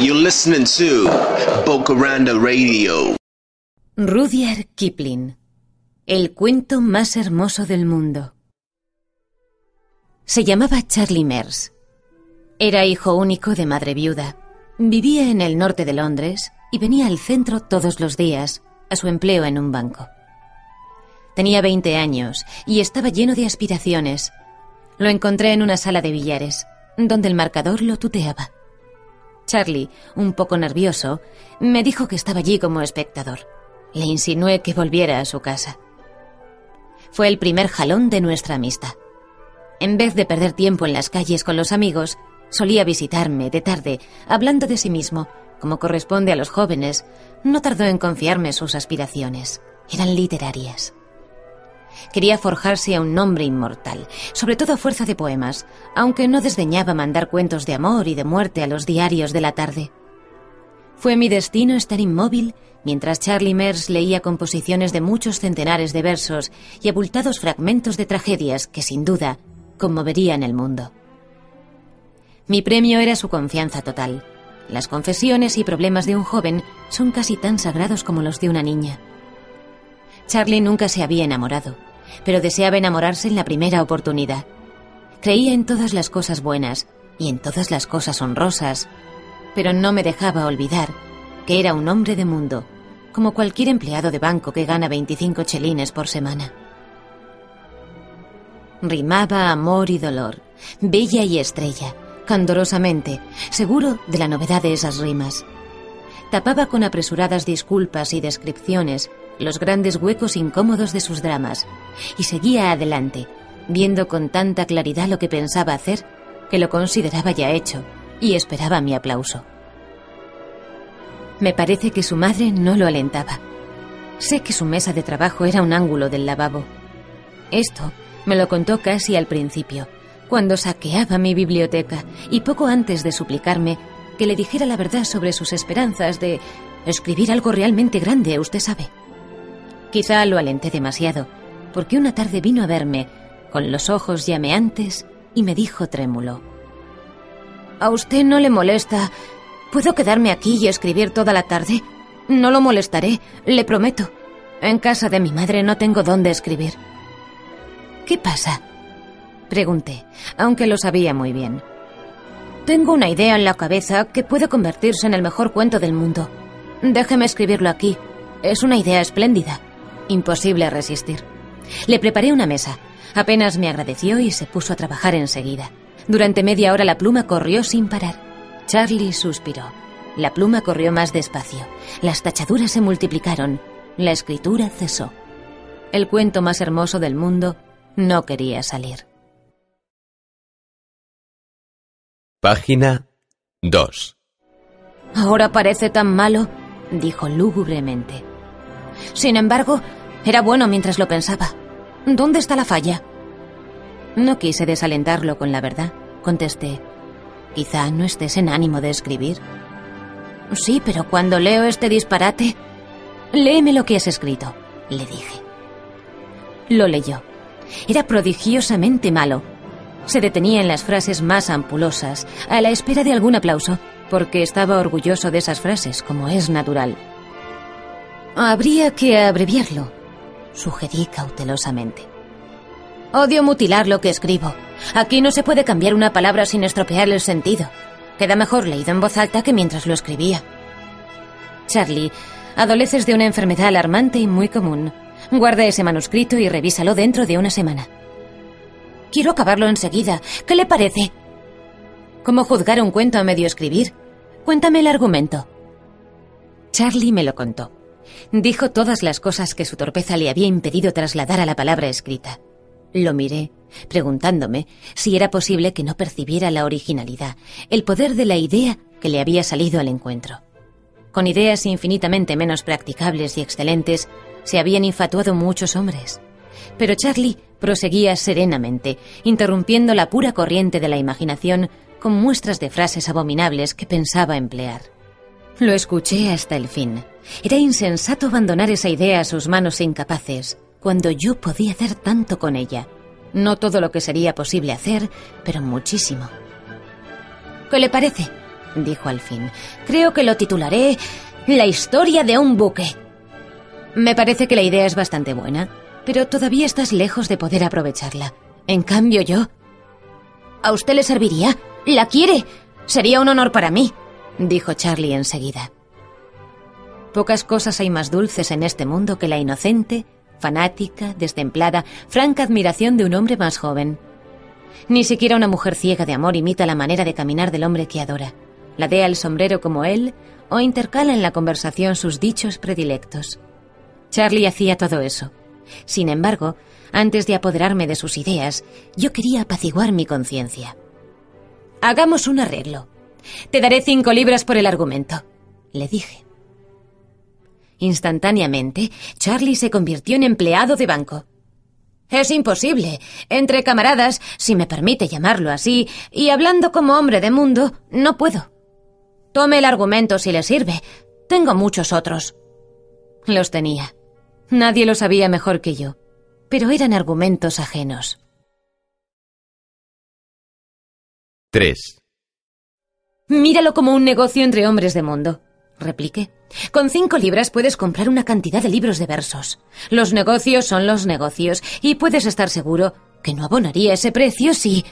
You're listening to Bocaranda Radio. Rudyard Kipling. El cuento más hermoso del mundo. Se llamaba Charlie Mears. Era hijo único de madre viuda. Vivía en el norte de Londres y venía al centro todos los días, a su empleo en un banco. Tenía 20 años y estaba lleno de aspiraciones. Lo encontré en una sala de billares, donde el marcador lo tuteaba. Charlie, un poco nervioso, me dijo que estaba allí como espectador. Le insinué que volviera a su casa. Fue el primer jalón de nuestra amistad. En vez de perder tiempo en las calles con los amigos, solía visitarme de tarde, hablando de sí mismo, como corresponde a los jóvenes. No tardó en confiarme sus aspiraciones. Eran literarias. Quería forjarse a un nombre inmortal, sobre todo a fuerza de poemas, aunque no desdeñaba mandar cuentos de amor y de muerte a los diarios de la tarde. Fue mi destino estar inmóvil mientras Charlie Mears leía composiciones de muchos centenares de versos y abultados fragmentos de tragedias que, sin duda, conmoverían el mundo. Mi premio era su confianza total. Las confesiones y problemas de un joven son casi tan sagrados como los de una niña. Charlie nunca se había enamorado, pero deseaba enamorarse en la primera oportunidad. Creía en todas las cosas buenas y en todas las cosas honrosas, pero no me dejaba olvidar que era un hombre de mundo, como cualquier empleado de banco que gana 25 chelines por semana. Rimaba amor y dolor, bella y estrella, candorosamente, seguro de la novedad de esas rimas. Tapaba con apresuradas disculpas y descripciones los grandes huecos incómodos de sus dramas, y seguía adelante, viendo con tanta claridad lo que pensaba hacer, que lo consideraba ya hecho, y esperaba mi aplauso. Me parece que su madre no lo alentaba. Sé que su mesa de trabajo era un ángulo del lavabo. Esto me lo contó casi al principio, cuando saqueaba mi biblioteca y poco antes de suplicarme que le dijera la verdad sobre sus esperanzas de escribir algo realmente grande, usted sabe. Quizá lo alenté demasiado, porque una tarde vino a verme, con los ojos llameantes, y me dijo trémulo. ¿A usted no le molesta? ¿Puedo quedarme aquí y escribir toda la tarde? No lo molestaré, le prometo. En casa de mi madre no tengo dónde escribir. ¿Qué pasa? Pregunté, aunque lo sabía muy bien. Tengo una idea en la cabeza que puede convertirse en el mejor cuento del mundo. Déjeme escribirlo aquí. Es una idea espléndida. Imposible resistir. Le preparé una mesa. Apenas me agradeció y se puso a trabajar enseguida. Durante media hora la pluma corrió sin parar. Charlie suspiró. La pluma corrió más despacio. Las tachaduras se multiplicaron. La escritura cesó. El cuento más hermoso del mundo no quería salir. Página 2. Ahora parece tan malo, dijo lúgubremente. Sin embargo, era bueno mientras lo pensaba. ¿Dónde está la falla? No quise desalentarlo con la verdad. Contesté. Quizá no estés en ánimo de escribir. Sí, pero cuando leo este disparate... Léeme lo que has escrito, le dije. Lo leyó. Era prodigiosamente malo. Se detenía en las frases más ampulosas, a la espera de algún aplauso, porque estaba orgulloso de esas frases, como es natural. Habría que abreviarlo, sugerí cautelosamente. Odio mutilar lo que escribo. Aquí no se puede cambiar una palabra sin estropear el sentido. Queda mejor leído en voz alta que mientras lo escribía. Charlie, adoleces de una enfermedad alarmante y muy común. Guarda ese manuscrito y revísalo dentro de una semana. Quiero acabarlo enseguida. ¿Qué le parece? ¿Cómo juzgar un cuento a medio escribir? Cuéntame el argumento. Charlie me lo contó. Dijo todas las cosas que su torpeza le había impedido trasladar a la palabra escrita. Lo miré, preguntándome si era posible que no percibiera la originalidad, el poder de la idea que le había salido al encuentro. Con ideas infinitamente menos practicables y excelentes, se habían infatuado muchos hombres. Pero Charlie proseguía serenamente, interrumpiendo la pura corriente de la imaginación con muestras de frases abominables que pensaba emplear. Lo escuché hasta el fin. Era insensato abandonar esa idea a sus manos incapaces, cuando yo podía hacer tanto con ella. No todo lo que sería posible hacer, pero muchísimo. ¿Qué le parece? dijo al fin. Creo que lo titularé La historia de un buque. Me parece que la idea es bastante buena, pero todavía estás lejos de poder aprovecharla. En cambio yo... ¿A usted le serviría? ¿La quiere? Sería un honor para mí, dijo Charlie enseguida. Pocas cosas hay más dulces en este mundo que la inocente, fanática, destemplada, franca admiración de un hombre más joven. Ni siquiera una mujer ciega de amor imita la manera de caminar del hombre que adora. Ladea el sombrero como él o intercala en la conversación sus dichos predilectos. Charlie hacía todo eso. Sin embargo, antes de apoderarme de sus ideas, yo quería apaciguar mi conciencia. Hagamos un arreglo. Te daré cinco libras por el argumento, le dije. Instantáneamente, Charlie se convirtió en empleado de banco. Es imposible. Entre camaradas, si me permite llamarlo así, y hablando como hombre de mundo, no puedo. Tome el argumento si le sirve. Tengo muchos otros. Los tenía. Nadie lo sabía mejor que yo, pero eran argumentos ajenos. 3. Míralo como un negocio entre hombres de mundo, repliqué. Con cinco libras puedes comprar una cantidad de libros de versos. Los negocios son los negocios, y puedes estar seguro que no abonaría ese precio si...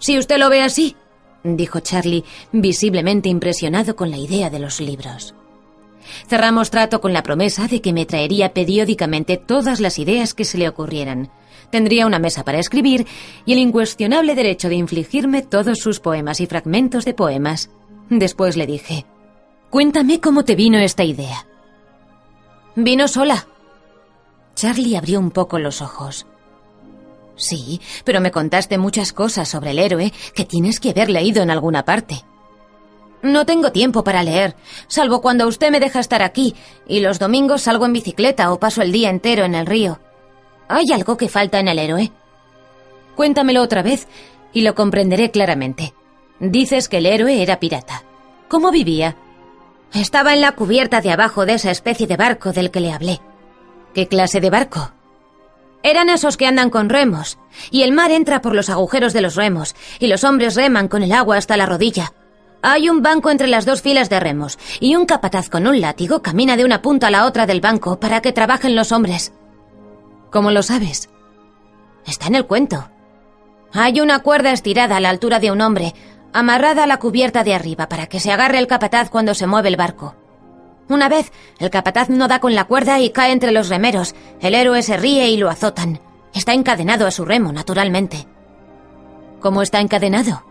Si usted lo ve así, dijo Charlie, visiblemente impresionado con la idea de los libros. Cerramos trato con la promesa de que me traería periódicamente todas las ideas que se le ocurrieran. Tendría una mesa para escribir y el incuestionable derecho de infligirme todos sus poemas y fragmentos de poemas. Después le dije, Cuéntame cómo te vino esta idea. Vino sola. Charlie abrió un poco los ojos. Sí, pero me contaste muchas cosas sobre el héroe que tienes que haber leído en alguna parte. No tengo tiempo para leer, salvo cuando usted me deja estar aquí, y los domingos salgo en bicicleta o paso el día entero en el río. ¿Hay algo que falta en el héroe? Cuéntamelo otra vez y lo comprenderé claramente. Dices que el héroe era pirata. ¿Cómo vivía? Estaba en la cubierta de abajo de esa especie de barco del que le hablé. ¿Qué clase de barco? Eran esos que andan con remos, y el mar entra por los agujeros de los remos, y los hombres reman con el agua hasta la rodilla. Hay un banco entre las dos filas de remos, y un capataz con un látigo camina de una punta a la otra del banco para que trabajen los hombres. ¿Cómo lo sabes? Está en el cuento. Hay una cuerda estirada a la altura de un hombre, amarrada a la cubierta de arriba para que se agarre el capataz cuando se mueve el barco. Una vez, el capataz no da con la cuerda y cae entre los remeros. El héroe se ríe y lo azotan. Está encadenado a su remo, naturalmente. ¿Cómo está encadenado?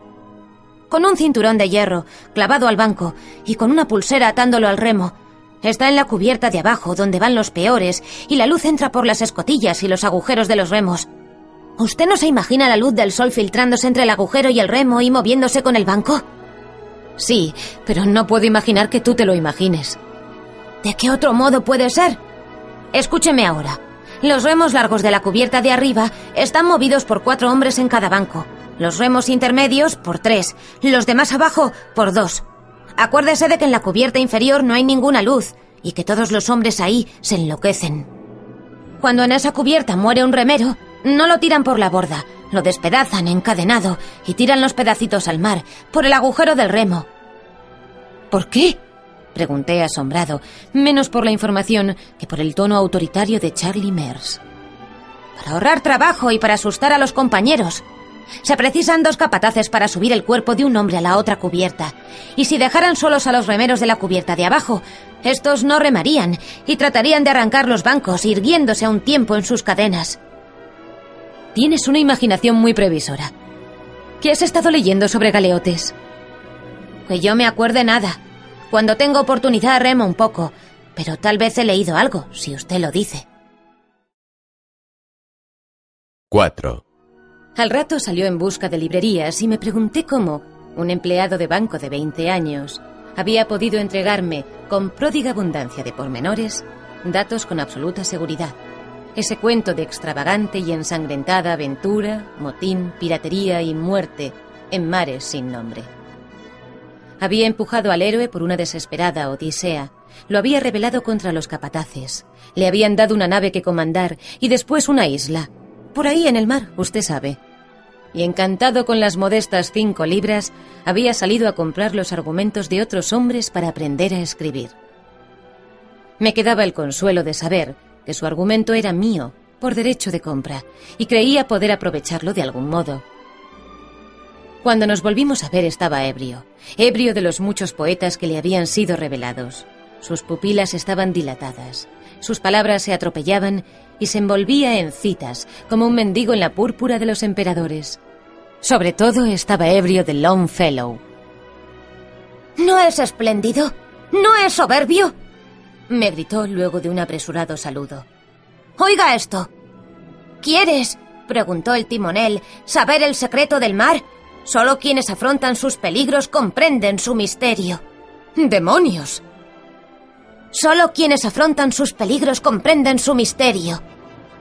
Con un cinturón de hierro, clavado al banco, y con una pulsera atándolo al remo. Está en la cubierta de abajo, donde van los peores, y la luz entra por las escotillas y los agujeros de los remos. ¿Usted no se imagina la luz del sol filtrándose entre el agujero y el remo y moviéndose con el banco? Sí, pero no puedo imaginar que tú te lo imagines. ¿De qué otro modo puede ser? Escúcheme ahora. Los remos largos de la cubierta de arriba están movidos por cuatro hombres en cada banco. Los remos intermedios por tres. Los de más abajo por dos. Acuérdese de que en la cubierta inferior no hay ninguna luz y que todos los hombres ahí se enloquecen. Cuando en esa cubierta muere un remero, no lo tiran por la borda, lo despedazan encadenado y tiran los pedacitos al mar, por el agujero del remo. ¿Por qué? Pregunté asombrado, menos por la información que por el tono autoritario de Charlie Mears. Para ahorrar trabajo y para asustar a los compañeros. Se precisan dos capataces para subir el cuerpo de un hombre a la otra cubierta. Y si dejaran solos a los remeros de la cubierta de abajo, estos no remarían y tratarían de arrancar los bancos, irguiéndose a un tiempo en sus cadenas. Tienes una imaginación muy previsora. ¿Qué has estado leyendo sobre galeotes? Que yo me acuerde nada. Cuando tengo oportunidad remo un poco, pero tal vez he leído algo, si usted lo dice. 4. Al rato salió en busca de librerías y me pregunté cómo un empleado de banco de 20 años había podido entregarme, con pródiga abundancia de pormenores, datos con absoluta seguridad. Ese cuento de extravagante y ensangrentada aventura, motín, piratería y muerte en mares sin nombre. Había empujado al héroe por una desesperada odisea, lo había rebelado contra los capataces, le habían dado una nave que comandar y después una isla. Por ahí en el mar, usted sabe. Y encantado con las modestas cinco libras, había salido a comprar los argumentos de otros hombres para aprender a escribir. Me quedaba el consuelo de saber que su argumento era mío, por derecho de compra, y creía poder aprovecharlo de algún modo. Cuando nos volvimos a ver estaba ebrio, ebrio de los muchos poetas que le habían sido revelados. Sus pupilas estaban dilatadas, sus palabras se atropellaban y se envolvía en citas, como un mendigo en la púrpura de los emperadores. Sobre todo estaba ebrio de Longfellow. ¿No es espléndido? ¿No es soberbio? me gritó luego de un apresurado saludo. Oiga esto. ¿Quieres? preguntó el timonel, saber el secreto del mar. Solo quienes afrontan sus peligros comprenden su misterio. ¡Demonios! Solo quienes afrontan sus peligros comprenden su misterio.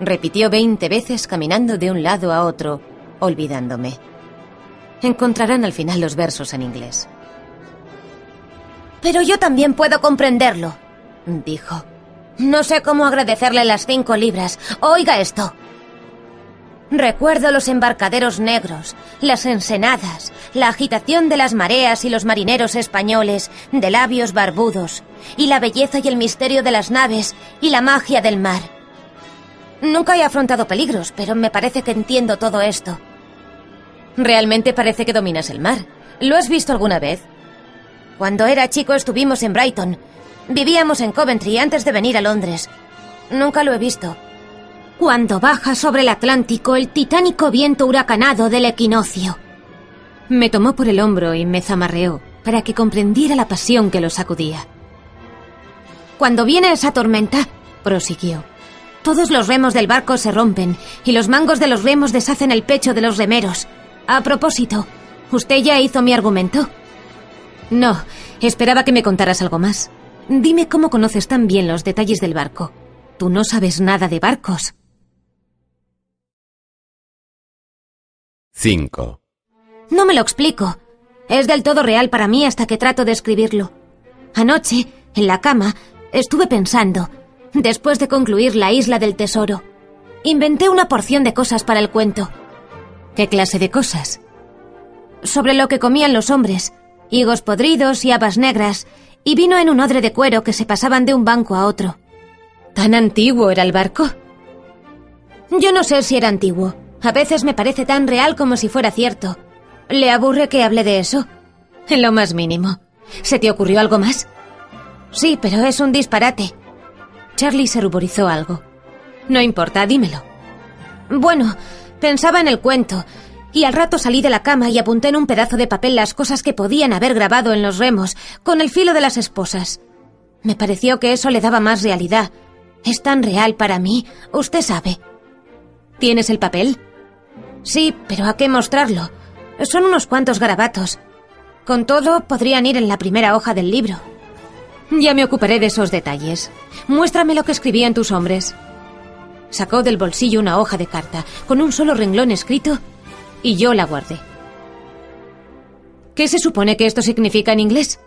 Repitió veinte veces caminando de un lado a otro, olvidándome. Encontrarán al final los versos en inglés. Pero yo también puedo comprenderlo, dijo. No sé cómo agradecerle las cinco libras. Oiga esto. Recuerdo los embarcaderos negros, las ensenadas, la agitación de las mareas y los marineros españoles, de labios barbudos, y la belleza y el misterio de las naves y la magia del mar. Nunca he afrontado peligros, pero me parece que entiendo todo esto. Realmente parece que dominas el mar. ¿Lo has visto alguna vez? Cuando era chico estuvimos en Brighton. Vivíamos en Coventry antes de venir a Londres. Nunca lo he visto. Cuando baja sobre el Atlántico el titánico viento huracanado del equinoccio. Me tomó por el hombro y me zamarreó para que comprendiera la pasión que lo sacudía. Cuando viene esa tormenta, prosiguió, todos los remos del barco se rompen y los mangos de los remos deshacen el pecho de los remeros. A propósito, ¿usted ya hizo mi argumento? No, esperaba que me contaras algo más. Dime cómo conoces tan bien los detalles del barco. Tú no sabes nada de barcos. 5. No me lo explico. Es del todo real para mí hasta que trato de escribirlo. Anoche, en la cama, estuve pensando, después de concluir La isla del tesoro. Inventé una porción de cosas para el cuento. ¿Qué clase de cosas? Sobre lo que comían los hombres, higos podridos y habas negras, y vino en un odre de cuero que se pasaban de un banco a otro. ¿Tan antiguo era el barco? Yo no sé si era antiguo. A veces me parece tan real como si fuera cierto. ¿Le aburre que hable de eso? En lo más mínimo. ¿Se te ocurrió algo más? Sí, pero es un disparate. Charlie se ruborizó algo. No importa, dímelo. Bueno, pensaba en el cuento, y al rato salí de la cama y apunté en un pedazo de papel las cosas que podían haber grabado en los remos, con el filo de las esposas. Me pareció que eso le daba más realidad. Es tan real para mí, usted sabe. ¿Tienes el papel? Sí, pero ¿a qué mostrarlo? Son unos cuantos garabatos. Con todo, podrían ir en la primera hoja del libro. Ya me ocuparé de esos detalles. Muéstrame lo que escribí en tus hombres. Sacó del bolsillo una hoja de carta, con un solo renglón escrito, y yo la guardé. ¿Qué se supone que esto significa en inglés?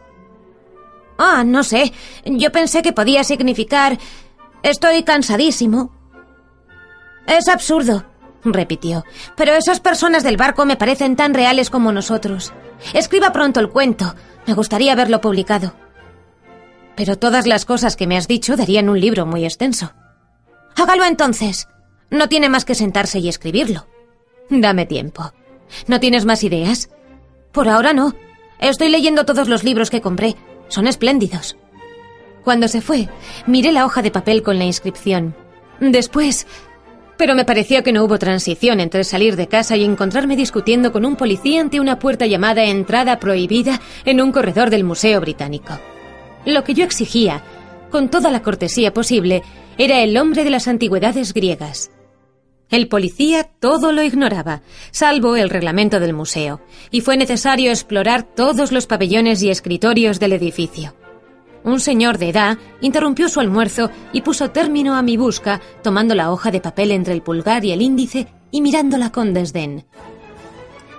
Ah, no sé. Yo pensé que podía significar... Estoy cansadísimo. Es absurdo repitió. Pero esas personas del barco me parecen tan reales como nosotros. Escriba pronto el cuento. Me gustaría verlo publicado. Pero todas las cosas que me has dicho darían un libro muy extenso. Hágalo entonces. No tiene más que sentarse y escribirlo. Dame tiempo. ¿No tienes más ideas? Por ahora no. Estoy leyendo todos los libros que compré. Son espléndidos. Cuando se fue, miré la hoja de papel con la inscripción. Después pero me pareció que no hubo transición entre salir de casa y encontrarme discutiendo con un policía ante una puerta llamada entrada prohibida en un corredor del Museo Británico. Lo que yo exigía, con toda la cortesía posible, era el hombre de las antigüedades griegas. El policía todo lo ignoraba, salvo el reglamento del museo, y fue necesario explorar todos los pabellones y escritorios del edificio. Un señor de edad interrumpió su almuerzo y puso término a mi busca, tomando la hoja de papel entre el pulgar y el índice y mirándola con desdén.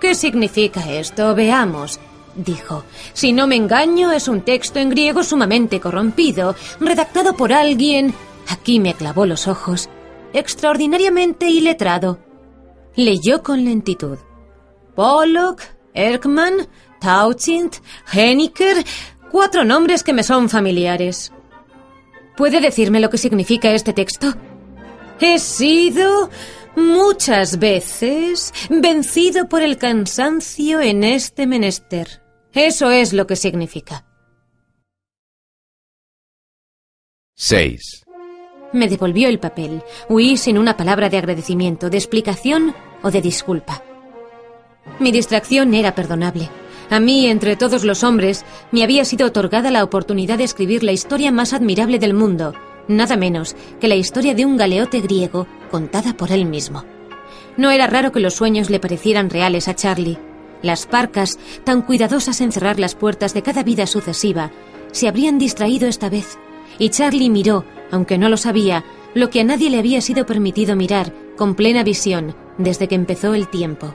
¿Qué significa esto? Veamos, dijo. Si no me engaño, es un texto en griego sumamente corrompido, redactado por alguien. Aquí me clavó los ojos extraordinariamente iletrado. Leyó con lentitud. Pollock, Erkman, Tauchint, Henniker, cuatro nombres que me son familiares. ¿Puede decirme lo que significa este texto? He sido muchas veces vencido por el cansancio en este menester. Eso es lo que significa. 6. Me devolvió el papel. Huí sin una palabra de agradecimiento, de explicación o de disculpa. Mi distracción era perdonable. A mí, entre todos los hombres, me había sido otorgada la oportunidad de escribir la historia más admirable del mundo, nada menos que la historia de un galeote griego contada por él mismo. No era raro que los sueños le parecieran reales a Charlie. Las parcas, tan cuidadosas en cerrar las puertas de cada vida sucesiva, se habrían distraído esta vez, y Charlie miró aunque no lo sabía, lo que a nadie le había sido permitido mirar con plena visión desde que empezó el tiempo.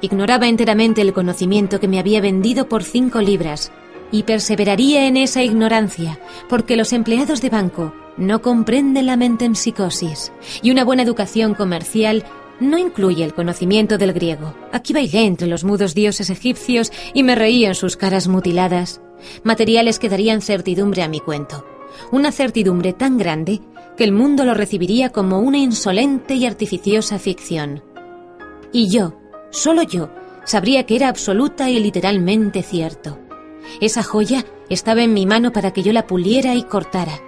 Ignoraba enteramente el conocimiento que me había vendido por cinco libras, y perseveraría en esa ignorancia, porque los empleados de banco no comprenden la mente en psicosis, y una buena educación comercial no incluye el conocimiento del griego. Aquí bailé entre los mudos dioses egipcios y me reí en sus caras mutiladas, materiales que darían certidumbre a mi cuento una certidumbre tan grande que el mundo lo recibiría como una insolente y artificiosa ficción. Y yo, solo yo, sabría que era absoluta y literalmente cierto. Esa joya estaba en mi mano para que yo la puliera y cortara.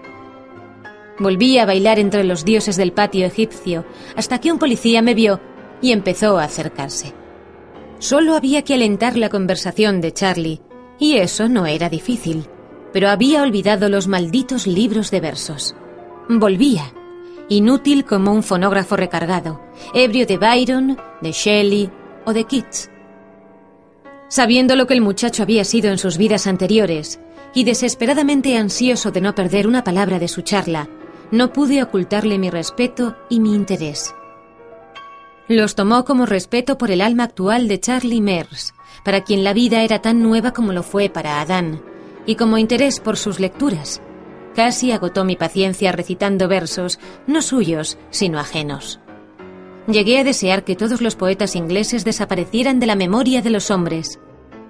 Volví a bailar entre los dioses del patio egipcio hasta que un policía me vio y empezó a acercarse. Solo había que alentar la conversación de Charlie, y eso no era difícil pero había olvidado los malditos libros de versos. Volvía, inútil como un fonógrafo recargado, ebrio de Byron, de Shelley o de Keats. Sabiendo lo que el muchacho había sido en sus vidas anteriores, y desesperadamente ansioso de no perder una palabra de su charla, no pude ocultarle mi respeto y mi interés. Los tomó como respeto por el alma actual de Charlie Mers, para quien la vida era tan nueva como lo fue para Adán, y como interés por sus lecturas. Casi agotó mi paciencia recitando versos, no suyos, sino ajenos. Llegué a desear que todos los poetas ingleses desaparecieran de la memoria de los hombres.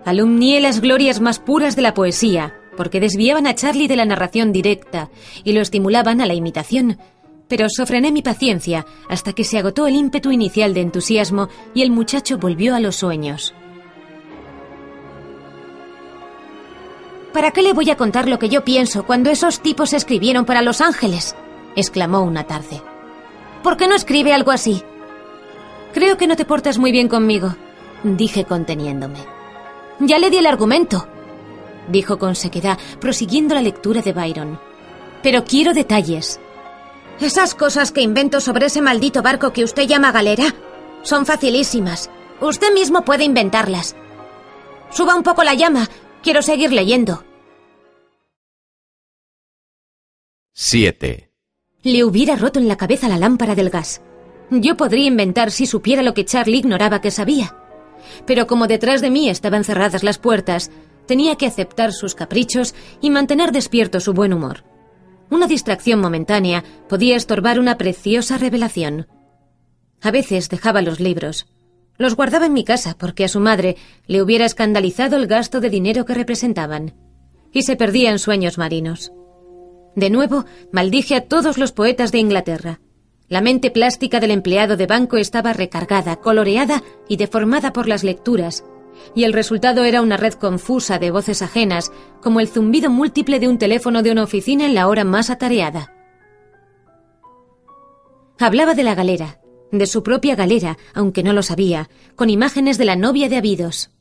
Alumnié las glorias más puras de la poesía, porque desviaban a Charlie de la narración directa y lo estimulaban a la imitación. Pero sofrené mi paciencia hasta que se agotó el ímpetu inicial de entusiasmo y el muchacho volvió a los sueños. ¿Para qué le voy a contar lo que yo pienso cuando esos tipos escribieron para Los Ángeles? exclamó una tarde. ¿Por qué no escribe algo así? Creo que no te portas muy bien conmigo, dije conteniéndome. Ya le di el argumento, dijo con sequedad, prosiguiendo la lectura de Byron. Pero quiero detalles. Esas cosas que invento sobre ese maldito barco que usted llama galera son facilísimas. Usted mismo puede inventarlas. Suba un poco la llama Quiero seguir leyendo. 7. Le hubiera roto en la cabeza la lámpara del gas. Yo podría inventar si supiera lo que Charlie ignoraba que sabía. Pero como detrás de mí estaban cerradas las puertas, tenía que aceptar sus caprichos y mantener despierto su buen humor. Una distracción momentánea podía estorbar una preciosa revelación. A veces dejaba los libros, los guardaba en mi casa porque a su madre le hubiera escandalizado el gasto de dinero que representaban. Y se perdía en sueños marinos. De nuevo, maldije a todos los poetas de Inglaterra. La mente plástica del empleado de banco estaba recargada, coloreada y deformada por las lecturas, y el resultado era una red confusa de voces ajenas, como el zumbido múltiple de un teléfono de una oficina en la hora más atareada. Hablaba de la galera, de su propia galera, aunque no lo sabía, con imágenes de la novia de Abidos.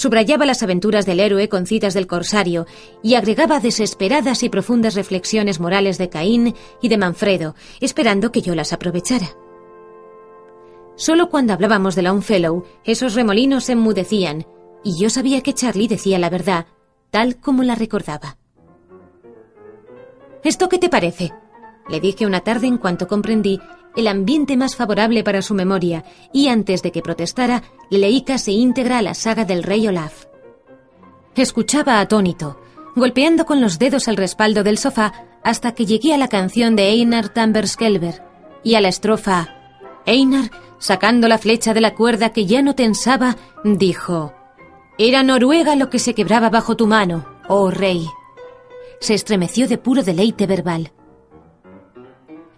Subrayaba las aventuras del héroe con citas del corsario y agregaba desesperadas y profundas reflexiones morales de Caín y de Manfredo, esperando que yo las aprovechara. Solo cuando hablábamos de Longfellow, esos remolinos se enmudecían, y yo sabía que Charlie decía la verdad, tal como la recordaba. ¿Esto qué te parece? Le dije una tarde en cuanto comprendí el ambiente más favorable para su memoria, y antes de que protestara, le leí casi íntegra la saga del rey Olaf. Escuchaba atónito, golpeando con los dedos el respaldo del sofá hasta que llegué a la canción de Einar Tamberskelver y a la estrofa Einar, sacando la flecha de la cuerda que ya no tensaba, dijo Era Noruega lo que se quebraba bajo tu mano, oh rey. Se estremeció de puro deleite verbal.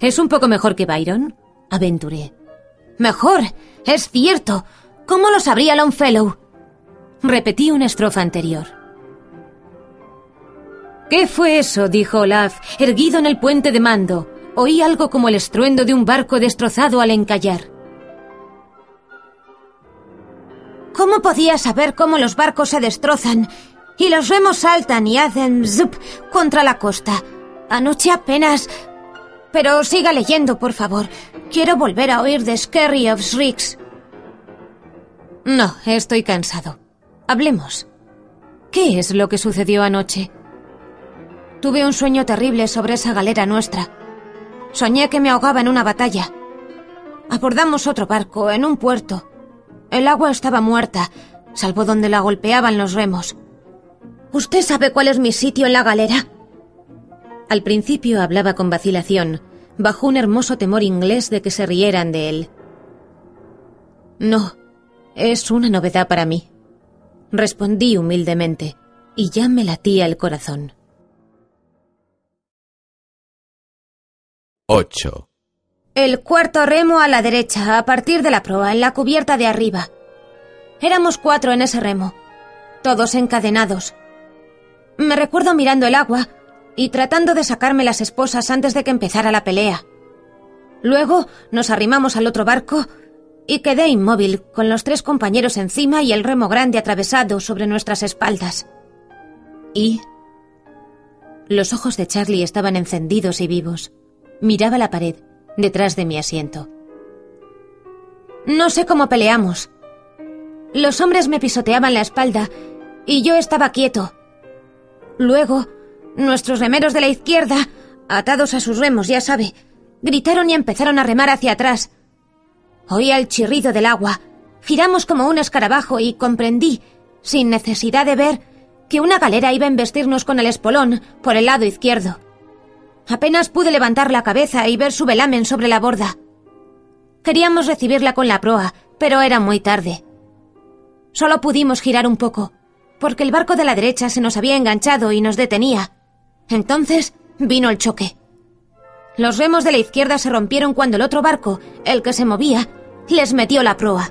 ¿Es un poco mejor que Byron? Aventuré. Mejor, es cierto. ¿Cómo lo sabría Longfellow? Repetí una estrofa anterior. ¿Qué fue eso? dijo Olaf, erguido en el puente de mando. Oí algo como el estruendo de un barco destrozado al encallar. ¿Cómo podía saber cómo los barcos se destrozan y los remos saltan y hacen zup contra la costa? Anoche apenas pero siga leyendo, por favor. Quiero volver a oír de Scary of Shrieks. No, estoy cansado. Hablemos. ¿Qué es lo que sucedió anoche? Tuve un sueño terrible sobre esa galera nuestra. Soñé que me ahogaba en una batalla. Abordamos otro barco en un puerto. El agua estaba muerta, salvo donde la golpeaban los remos. ¿Usted sabe cuál es mi sitio en la galera? Al principio hablaba con vacilación, bajo un hermoso temor inglés de que se rieran de él. No, es una novedad para mí. Respondí humildemente, y ya me latía el corazón. 8. El cuarto remo a la derecha, a partir de la proa, en la cubierta de arriba. Éramos cuatro en ese remo, todos encadenados. Me recuerdo mirando el agua y tratando de sacarme las esposas antes de que empezara la pelea. Luego nos arrimamos al otro barco y quedé inmóvil, con los tres compañeros encima y el remo grande atravesado sobre nuestras espaldas. ¿Y? Los ojos de Charlie estaban encendidos y vivos. Miraba la pared, detrás de mi asiento. No sé cómo peleamos. Los hombres me pisoteaban la espalda y yo estaba quieto. Luego Nuestros remeros de la izquierda, atados a sus remos, ya sabe, gritaron y empezaron a remar hacia atrás. Oía el chirrido del agua. Giramos como un escarabajo y comprendí, sin necesidad de ver, que una galera iba a embestirnos con el espolón por el lado izquierdo. Apenas pude levantar la cabeza y ver su velamen sobre la borda. Queríamos recibirla con la proa, pero era muy tarde. Solo pudimos girar un poco, porque el barco de la derecha se nos había enganchado y nos detenía. Entonces vino el choque. Los remos de la izquierda se rompieron cuando el otro barco, el que se movía, les metió la proa.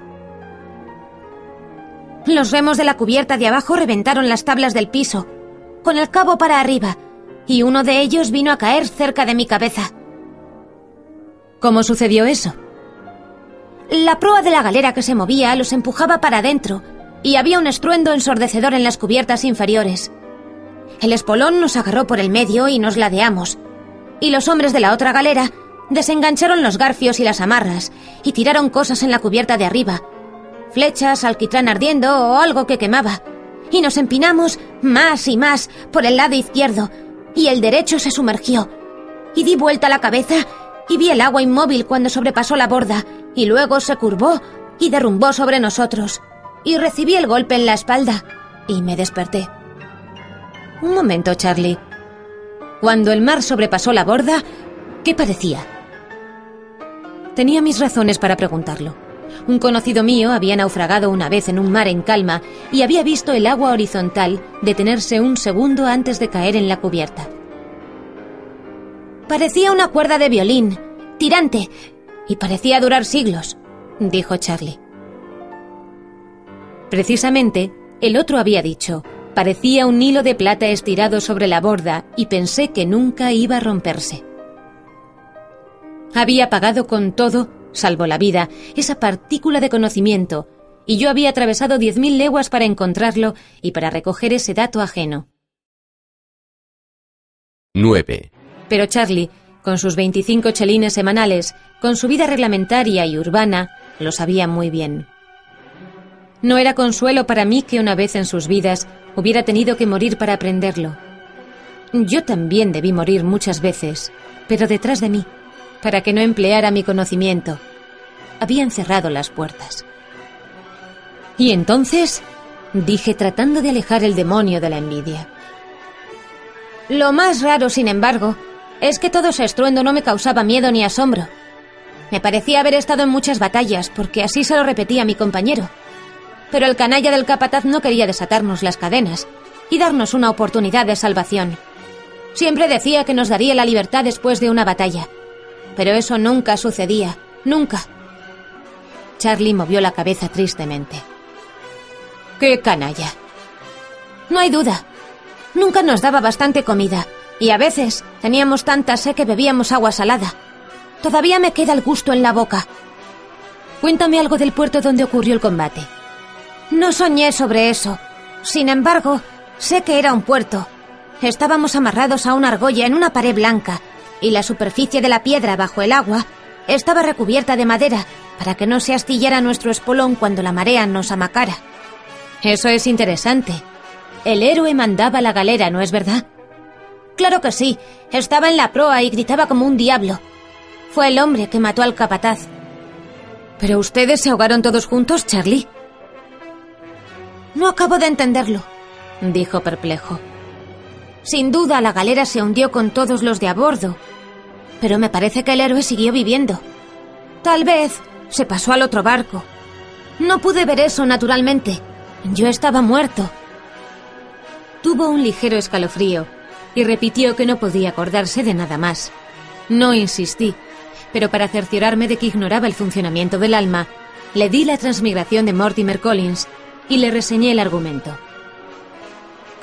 Los remos de la cubierta de abajo reventaron las tablas del piso, con el cabo para arriba, y uno de ellos vino a caer cerca de mi cabeza. ¿Cómo sucedió eso? La proa de la galera que se movía los empujaba para adentro, y había un estruendo ensordecedor en las cubiertas inferiores. El espolón nos agarró por el medio y nos ladeamos. Y los hombres de la otra galera desengancharon los garfios y las amarras y tiraron cosas en la cubierta de arriba. Flechas, alquitrán ardiendo o algo que quemaba. Y nos empinamos más y más por el lado izquierdo y el derecho se sumergió. Y di vuelta la cabeza y vi el agua inmóvil cuando sobrepasó la borda y luego se curvó y derrumbó sobre nosotros. Y recibí el golpe en la espalda y me desperté. Un momento, Charlie. Cuando el mar sobrepasó la borda, ¿qué parecía? Tenía mis razones para preguntarlo. Un conocido mío había naufragado una vez en un mar en calma y había visto el agua horizontal detenerse un segundo antes de caer en la cubierta. Parecía una cuerda de violín, tirante, y parecía durar siglos, dijo Charlie. Precisamente, el otro había dicho, Parecía un hilo de plata estirado sobre la borda y pensé que nunca iba a romperse. Había pagado con todo, salvo la vida, esa partícula de conocimiento, y yo había atravesado diez mil leguas para encontrarlo y para recoger ese dato ajeno. 9, Pero Charlie, con sus 25 chelines semanales, con su vida reglamentaria y urbana, lo sabía muy bien. No era consuelo para mí que una vez en sus vidas hubiera tenido que morir para aprenderlo. Yo también debí morir muchas veces, pero detrás de mí, para que no empleara mi conocimiento. Habían cerrado las puertas. Y entonces, dije tratando de alejar el demonio de la envidia. Lo más raro, sin embargo, es que todo ese estruendo no me causaba miedo ni asombro. Me parecía haber estado en muchas batallas, porque así se lo repetía mi compañero. Pero el canalla del capataz no quería desatarnos las cadenas y darnos una oportunidad de salvación. Siempre decía que nos daría la libertad después de una batalla. Pero eso nunca sucedía, nunca. Charlie movió la cabeza tristemente. ¡Qué canalla! No hay duda. Nunca nos daba bastante comida, y a veces teníamos tanta sed que bebíamos agua salada. Todavía me queda el gusto en la boca. Cuéntame algo del puerto donde ocurrió el combate. No soñé sobre eso. Sin embargo, sé que era un puerto. Estábamos amarrados a una argolla en una pared blanca, y la superficie de la piedra bajo el agua estaba recubierta de madera para que no se astillara nuestro espolón cuando la marea nos amacara. Eso es interesante. El héroe mandaba la galera, ¿no es verdad? Claro que sí. Estaba en la proa y gritaba como un diablo. Fue el hombre que mató al capataz. ¿Pero ustedes se ahogaron todos juntos, Charlie? No acabo de entenderlo, dijo perplejo. Sin duda la galera se hundió con todos los de a bordo, pero me parece que el héroe siguió viviendo. Tal vez se pasó al otro barco. No pude ver eso naturalmente. Yo estaba muerto. Tuvo un ligero escalofrío y repitió que no podía acordarse de nada más. No insistí, pero para cerciorarme de que ignoraba el funcionamiento del alma, le di la transmigración de Mortimer Collins y le reseñé el argumento.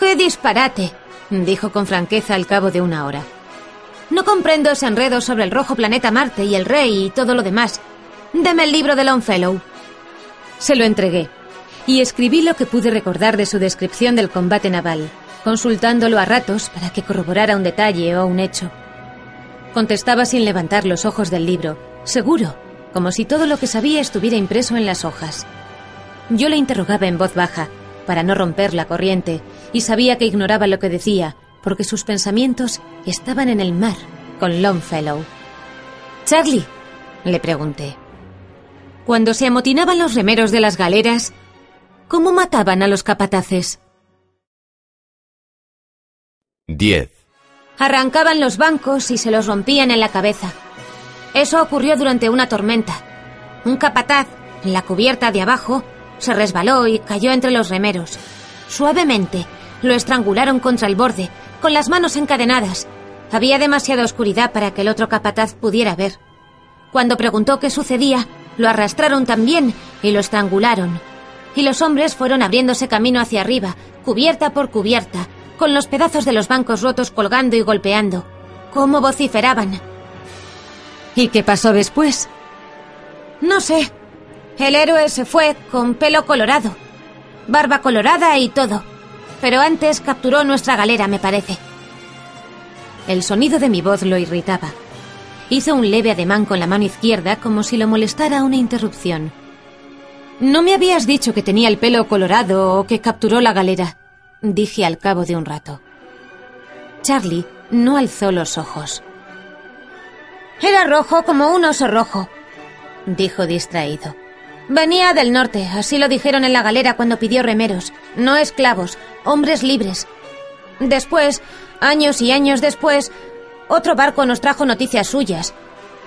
¡Qué disparate! dijo con franqueza al cabo de una hora. No comprendo ese enredo sobre el rojo planeta Marte y el rey y todo lo demás. Deme el libro de Longfellow. Se lo entregué y escribí lo que pude recordar de su descripción del combate naval, consultándolo a ratos para que corroborara un detalle o un hecho. Contestaba sin levantar los ojos del libro, seguro, como si todo lo que sabía estuviera impreso en las hojas. Yo le interrogaba en voz baja, para no romper la corriente, y sabía que ignoraba lo que decía, porque sus pensamientos estaban en el mar, con Longfellow. Charlie, le pregunté. Cuando se amotinaban los remeros de las galeras, ¿cómo mataban a los capataces? 10, Arrancaban los bancos y se los rompían en la cabeza. Eso ocurrió durante una tormenta. Un capataz, en la cubierta de abajo, se resbaló y cayó entre los remeros. Suavemente, lo estrangularon contra el borde, con las manos encadenadas. Había demasiada oscuridad para que el otro capataz pudiera ver. Cuando preguntó qué sucedía, lo arrastraron también y lo estrangularon. Y los hombres fueron abriéndose camino hacia arriba, cubierta por cubierta, con los pedazos de los bancos rotos colgando y golpeando. ¿Cómo vociferaban? ¿Y qué pasó después? No sé. El héroe se fue con pelo colorado, barba colorada y todo. Pero antes capturó nuestra galera, me parece. El sonido de mi voz lo irritaba. Hizo un leve ademán con la mano izquierda como si lo molestara una interrupción. No me habías dicho que tenía el pelo colorado o que capturó la galera, dije al cabo de un rato. Charlie no alzó los ojos. Era rojo como un oso rojo, dijo distraído. Venía del norte, así lo dijeron en la galera cuando pidió remeros, no esclavos, hombres libres. Después, años y años después, otro barco nos trajo noticias suyas.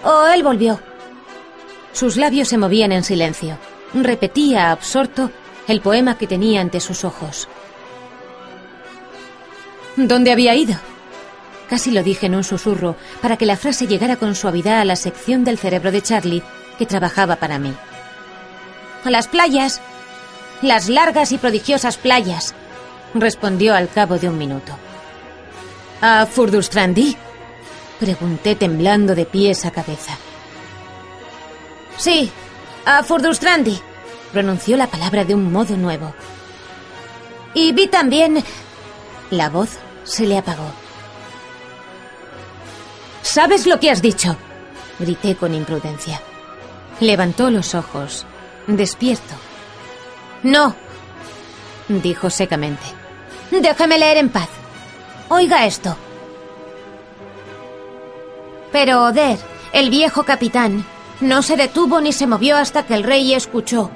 O él volvió. Sus labios se movían en silencio. Repetía, absorto, el poema que tenía ante sus ojos. ¿Dónde había ido? Casi lo dije en un susurro, para que la frase llegara con suavidad a la sección del cerebro de Charlie que trabajaba para mí. A las playas. Las largas y prodigiosas playas, respondió al cabo de un minuto. ¿A Furdustrandi? Pregunté temblando de pies a cabeza. Sí, a Furdustrandi. pronunció la palabra de un modo nuevo. Y vi también... La voz se le apagó. ¿Sabes lo que has dicho? Grité con imprudencia. Levantó los ojos, despierto. No, dijo secamente. Déjame leer en paz. Oiga esto. Pero Oder, el viejo capitán, no se detuvo ni se movió hasta que el rey escuchó.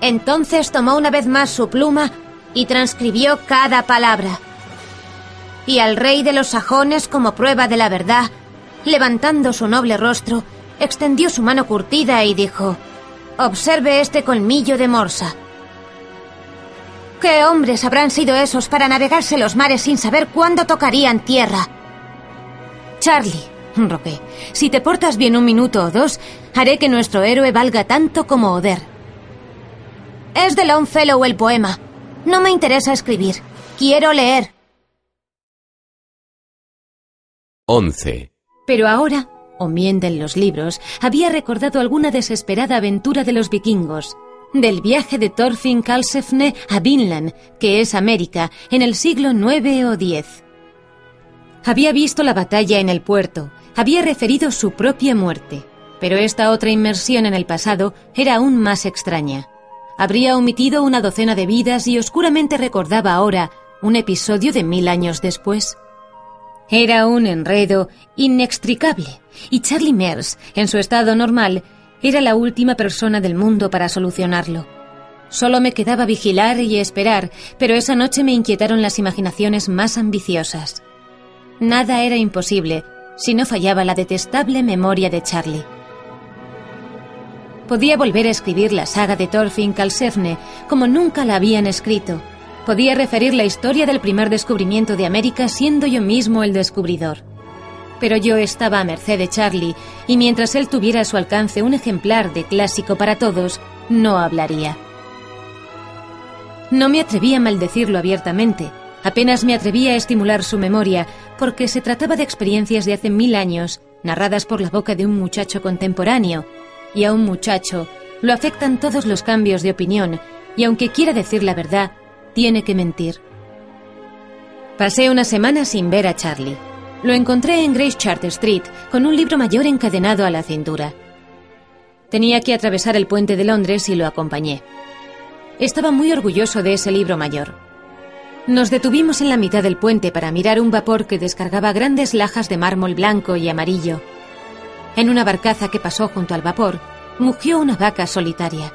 Entonces tomó una vez más su pluma y transcribió cada palabra. Y al rey de los sajones, como prueba de la verdad, levantando su noble rostro, extendió su mano curtida y dijo, Observe este colmillo de morsa. ¿Qué hombres habrán sido esos para navegarse los mares sin saber cuándo tocarían tierra? Charlie, roqué, si te portas bien un minuto o dos, haré que nuestro héroe valga tanto como Oder. Es de Longfellow el poema. No me interesa escribir. Quiero leer. 11. Pero ahora, o mienten los libros, había recordado alguna desesperada aventura de los vikingos, del viaje de Thorfinn Karlsefne a Vinland, que es América, en el siglo IX o X. Había visto la batalla en el puerto, había referido su propia muerte, pero esta otra inmersión en el pasado era aún más extraña. Habría omitido una docena de vidas y oscuramente recordaba ahora un episodio de mil años después. Era un enredo inextricable, y Charlie Mears, en su estado normal, era la última persona del mundo para solucionarlo. Solo me quedaba vigilar y esperar, pero esa noche me inquietaron las imaginaciones más ambiciosas. Nada era imposible si no fallaba la detestable memoria de Charlie. Podía volver a escribir la saga de Thorfinn Karlsefne como nunca la habían escrito. Podía referir la historia del primer descubrimiento de América siendo yo mismo el descubridor pero yo estaba a merced de Charlie, y mientras él tuviera a su alcance un ejemplar de clásico para todos, no hablaría. No me atrevía a maldecirlo abiertamente, apenas me atrevía a estimular su memoria, porque se trataba de experiencias de hace mil años, narradas por la boca de un muchacho contemporáneo, y a un muchacho lo afectan todos los cambios de opinión, y aunque quiera decir la verdad, tiene que mentir. Pasé una semana sin ver a Charlie. Lo encontré en Grace Charter Street con un libro mayor encadenado a la cintura. Tenía que atravesar el puente de Londres y lo acompañé. Estaba muy orgulloso de ese libro mayor. Nos detuvimos en la mitad del puente para mirar un vapor que descargaba grandes lajas de mármol blanco y amarillo. En una barcaza que pasó junto al vapor, mugió una vaca solitaria.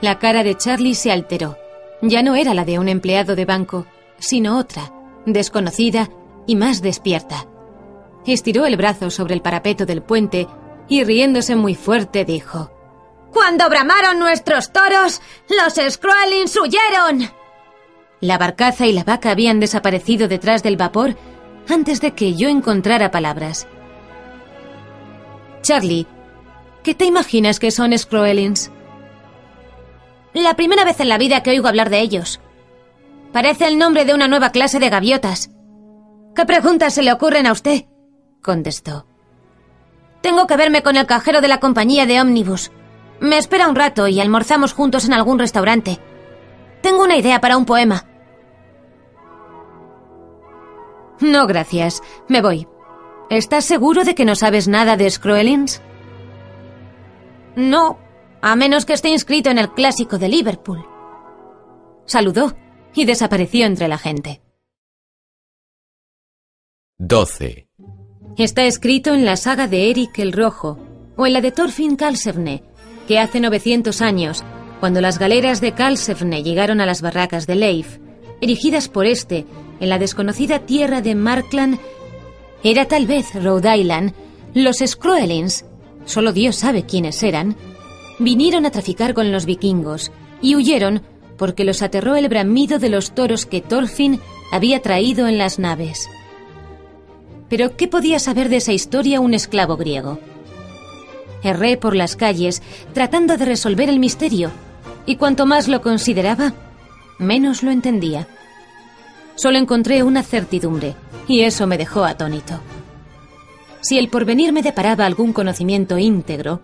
La cara de Charlie se alteró. Ya no era la de un empleado de banco, sino otra, desconocida y más despierta. Estiró el brazo sobre el parapeto del puente y riéndose muy fuerte dijo Cuando bramaron nuestros toros, los Skrullings huyeron. La barcaza y la vaca habían desaparecido detrás del vapor antes de que yo encontrara palabras. Charlie, ¿qué te imaginas que son Skrullings? La primera vez en la vida que oigo hablar de ellos. Parece el nombre de una nueva clase de gaviotas. ¿Qué preguntas se le ocurren a usted? contestó. Tengo que verme con el cajero de la compañía de ómnibus. Me espera un rato y almorzamos juntos en algún restaurante. Tengo una idea para un poema. No, gracias. Me voy. ¿Estás seguro de que no sabes nada de Scroelins? No, a menos que esté inscrito en el clásico de Liverpool. Saludó y desapareció entre la gente. 12. Está escrito en la saga de Eric el Rojo o en la de Thorfinn Karlsefne, que hace 900 años, cuando las galeras de Karlsefne llegaron a las barracas de Leif, erigidas por este en la desconocida tierra de Markland, era tal vez Rhode Island, los Skroelins, solo Dios sabe quiénes eran, vinieron a traficar con los vikingos y huyeron porque los aterró el bramido de los toros que Thorfinn había traído en las naves. Pero ¿qué podía saber de esa historia un esclavo griego? Erré por las calles tratando de resolver el misterio, y cuanto más lo consideraba, menos lo entendía. Solo encontré una certidumbre, y eso me dejó atónito. Si el porvenir me deparaba algún conocimiento íntegro,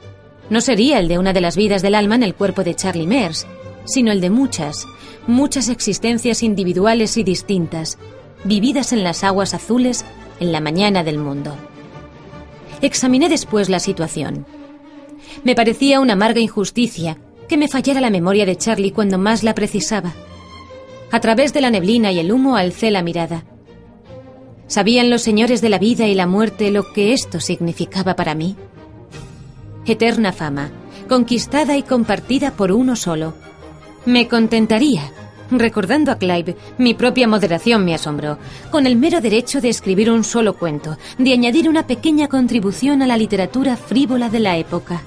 no sería el de una de las vidas del alma en el cuerpo de Charlie Mears, sino el de muchas, muchas existencias individuales y distintas, vividas en las aguas azules en la mañana del mundo. Examiné después la situación. Me parecía una amarga injusticia que me fallara la memoria de Charlie cuando más la precisaba. A través de la neblina y el humo alcé la mirada. ¿Sabían los señores de la vida y la muerte lo que esto significaba para mí? Eterna fama, conquistada y compartida por uno solo. Me contentaría, recordando a Clive, mi propia moderación me asombró, con el mero derecho de escribir un solo cuento, de añadir una pequeña contribución a la literatura frívola de la época.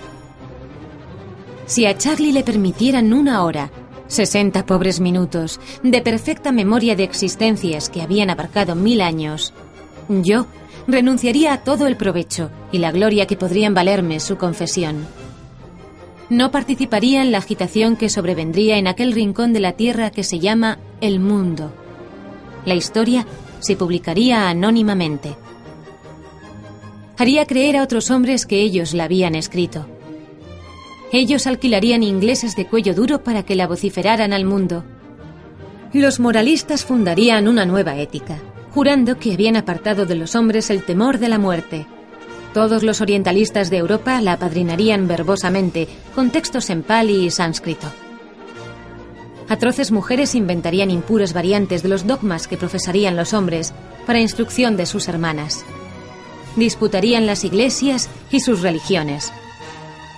Si a Charlie le permitieran una hora, sesenta pobres minutos, de perfecta memoria de existencias que habían abarcado mil años, yo renunciaría a todo el provecho y la gloria que podrían valerme su confesión. No participaría en la agitación que sobrevendría en aquel rincón de la tierra que se llama el mundo. La historia se publicaría anónimamente. Haría creer a otros hombres que ellos la habían escrito. Ellos alquilarían ingleses de cuello duro para que la vociferaran al mundo. Los moralistas fundarían una nueva ética, jurando que habían apartado de los hombres el temor de la muerte. Todos los orientalistas de Europa la apadrinarían verbosamente, con textos en pali y sánscrito. Atroces mujeres inventarían impuras variantes de los dogmas que profesarían los hombres para instrucción de sus hermanas. Disputarían las iglesias y sus religiones.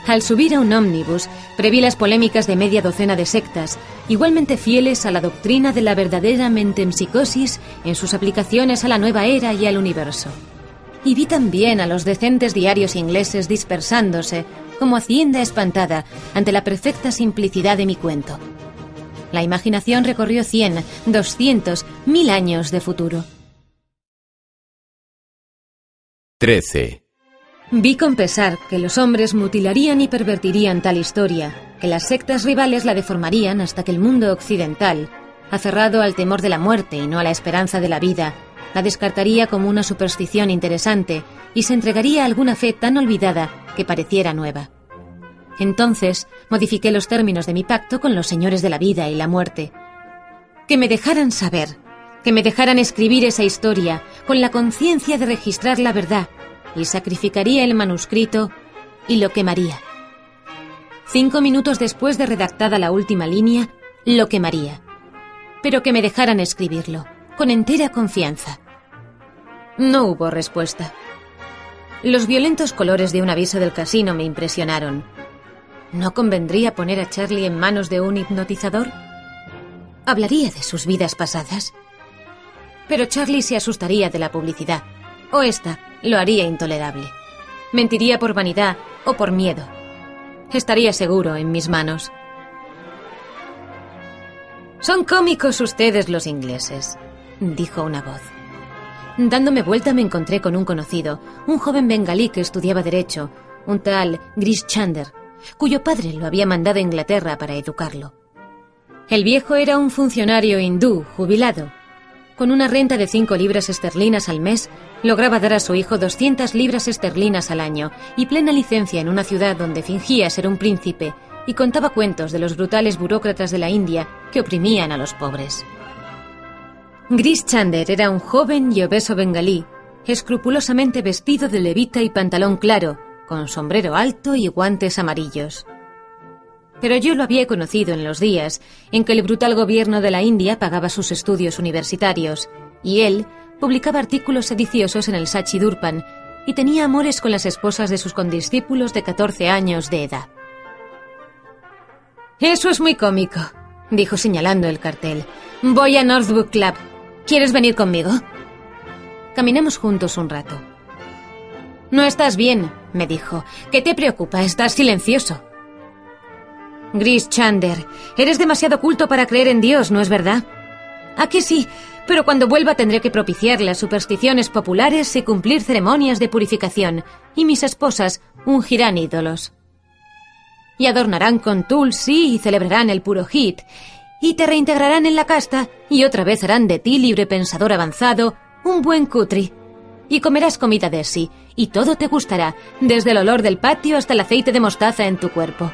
Al subir a un ómnibus, preví las polémicas de media docena de sectas, igualmente fieles a la doctrina de la verdadera metempsicosis en sus aplicaciones a la nueva era y al universo. Y vi también a los decentes diarios ingleses dispersándose, como hacienda espantada, ante la perfecta simplicidad de mi cuento. La imaginación recorrió cien, doscientos, mil años de futuro. 13. Vi con pesar que los hombres mutilarían y pervertirían tal historia, que las sectas rivales la deformarían hasta que el mundo occidental, aferrado al temor de la muerte y no a la esperanza de la vida, la descartaría como una superstición interesante y se entregaría a alguna fe tan olvidada que pareciera nueva. Entonces modifiqué los términos de mi pacto con los señores de la vida y la muerte. Que me dejaran saber, que me dejaran escribir esa historia con la conciencia de registrar la verdad y sacrificaría el manuscrito y lo quemaría. Cinco minutos después de redactada la última línea, lo quemaría. Pero que me dejaran escribirlo, con entera confianza. No hubo respuesta. Los violentos colores de un aviso del casino me impresionaron. ¿No convendría poner a Charlie en manos de un hipnotizador? ¿Hablaría de sus vidas pasadas? Pero Charlie se asustaría de la publicidad, o esta lo haría intolerable. Mentiría por vanidad o por miedo. Estaría seguro en mis manos. Son cómicos ustedes los ingleses, dijo una voz. Dándome vuelta me encontré con un conocido, un joven bengalí que estudiaba derecho, un tal Grish Chander, cuyo padre lo había mandado a Inglaterra para educarlo. El viejo era un funcionario hindú jubilado, con una renta de cinco libras esterlinas al mes, lograba dar a su hijo 200 libras esterlinas al año y plena licencia en una ciudad donde fingía ser un príncipe y contaba cuentos de los brutales burócratas de la India que oprimían a los pobres. Gris Chander era un joven y obeso bengalí, escrupulosamente vestido de levita y pantalón claro, con sombrero alto y guantes amarillos pero yo lo había conocido en los días en que el brutal gobierno de la India pagaba sus estudios universitarios, y él publicaba artículos sediciosos en el Sachi Durpan y tenía amores con las esposas de sus condiscípulos de 14 años de edad. Eso es muy cómico, dijo señalando el cartel. Voy a Northwood Club. ¿Quieres venir conmigo? Caminamos juntos un rato. No estás bien, me dijo. ¿Qué te preocupa? Estás silencioso. Gris Chander, eres demasiado culto para creer en Dios, ¿no es verdad? Aquí sí, pero cuando vuelva tendré que propiciar las supersticiones populares y cumplir ceremonias de purificación, y mis esposas ungirán ídolos. Y adornarán con tulsi y celebrarán el puro hit, y te reintegrarán en la casta, y otra vez harán de ti libre pensador avanzado, un buen cutri. Y comerás comida de sí, y todo te gustará, desde el olor del patio hasta el aceite de mostaza en tu cuerpo.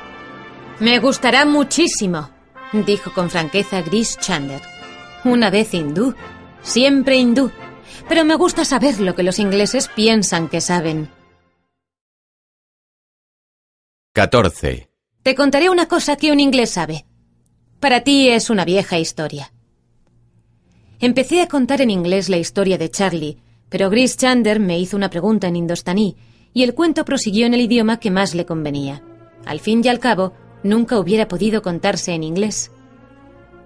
Me gustará muchísimo, dijo con franqueza Gris Chander. Una vez hindú, siempre hindú. Pero me gusta saber lo que los ingleses piensan que saben. 14. Te contaré una cosa que un inglés sabe. Para ti es una vieja historia. Empecé a contar en inglés la historia de Charlie, pero Gris Chander me hizo una pregunta en indostaní y el cuento prosiguió en el idioma que más le convenía. Al fin y al cabo, nunca hubiera podido contarse en inglés.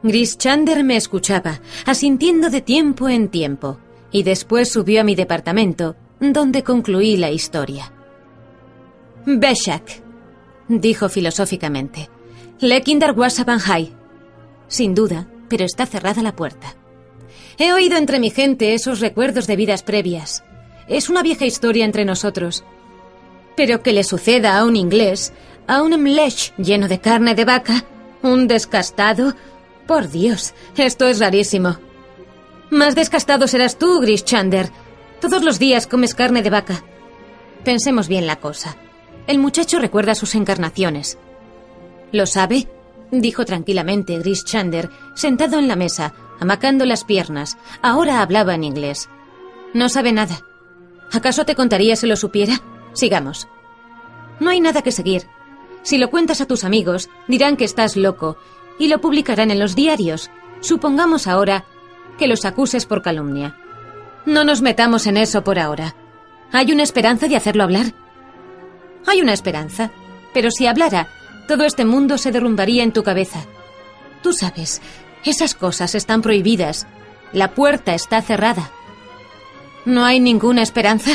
Gris Chander me escuchaba, asintiendo de tiempo en tiempo, y después subió a mi departamento, donde concluí la historia. Beshak, dijo filosóficamente. Le Kinder High. Sin duda, pero está cerrada la puerta. He oído entre mi gente esos recuerdos de vidas previas. Es una vieja historia entre nosotros. Pero que le suceda a un inglés, a un mlesh lleno de carne de vaca, un descastado. Por Dios, esto es rarísimo. Más descastado serás tú, Gris Chander. Todos los días comes carne de vaca. Pensemos bien la cosa. El muchacho recuerda sus encarnaciones. ¿Lo sabe? dijo tranquilamente Gris Chander, sentado en la mesa, amacando las piernas. Ahora hablaba en inglés. No sabe nada. ¿Acaso te contaría si lo supiera? Sigamos. No hay nada que seguir. Si lo cuentas a tus amigos, dirán que estás loco y lo publicarán en los diarios. Supongamos ahora que los acuses por calumnia. No nos metamos en eso por ahora. ¿Hay una esperanza de hacerlo hablar? Hay una esperanza. Pero si hablara, todo este mundo se derrumbaría en tu cabeza. Tú sabes, esas cosas están prohibidas. La puerta está cerrada. ¿No hay ninguna esperanza?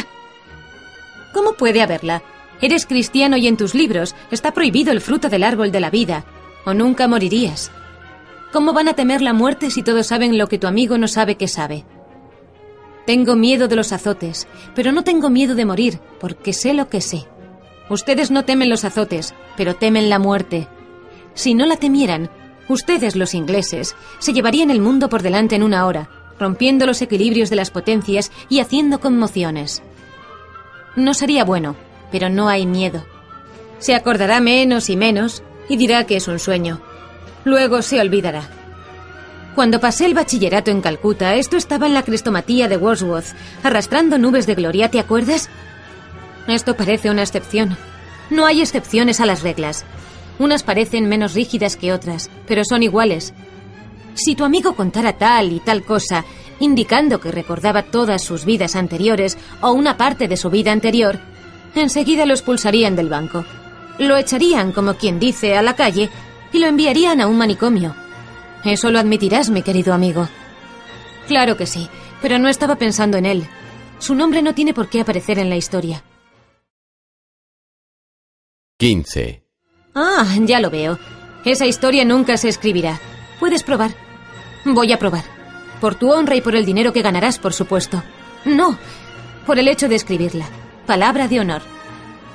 ¿Cómo puede haberla? Eres cristiano y en tus libros está prohibido el fruto del árbol de la vida, o nunca morirías. ¿Cómo van a temer la muerte si todos saben lo que tu amigo no sabe que sabe? Tengo miedo de los azotes, pero no tengo miedo de morir, porque sé lo que sé. Ustedes no temen los azotes, pero temen la muerte. Si no la temieran, ustedes, los ingleses, se llevarían el mundo por delante en una hora, rompiendo los equilibrios de las potencias y haciendo conmociones. No sería bueno, pero no hay miedo. Se acordará menos y menos y dirá que es un sueño. Luego se olvidará. Cuando pasé el bachillerato en Calcuta, esto estaba en la crestomatía de Wordsworth, arrastrando nubes de gloria, ¿te acuerdas? Esto parece una excepción. No hay excepciones a las reglas. Unas parecen menos rígidas que otras, pero son iguales. Si tu amigo contara tal y tal cosa, indicando que recordaba todas sus vidas anteriores o una parte de su vida anterior, enseguida lo expulsarían del banco. Lo echarían, como quien dice, a la calle y lo enviarían a un manicomio. Eso lo admitirás, mi querido amigo. Claro que sí, pero no estaba pensando en él. Su nombre no tiene por qué aparecer en la historia. 15. Ah, ya lo veo. Esa historia nunca se escribirá. Puedes probar. Voy a probar. Por tu honra y por el dinero que ganarás, por supuesto. No, por el hecho de escribirla. Palabra de honor.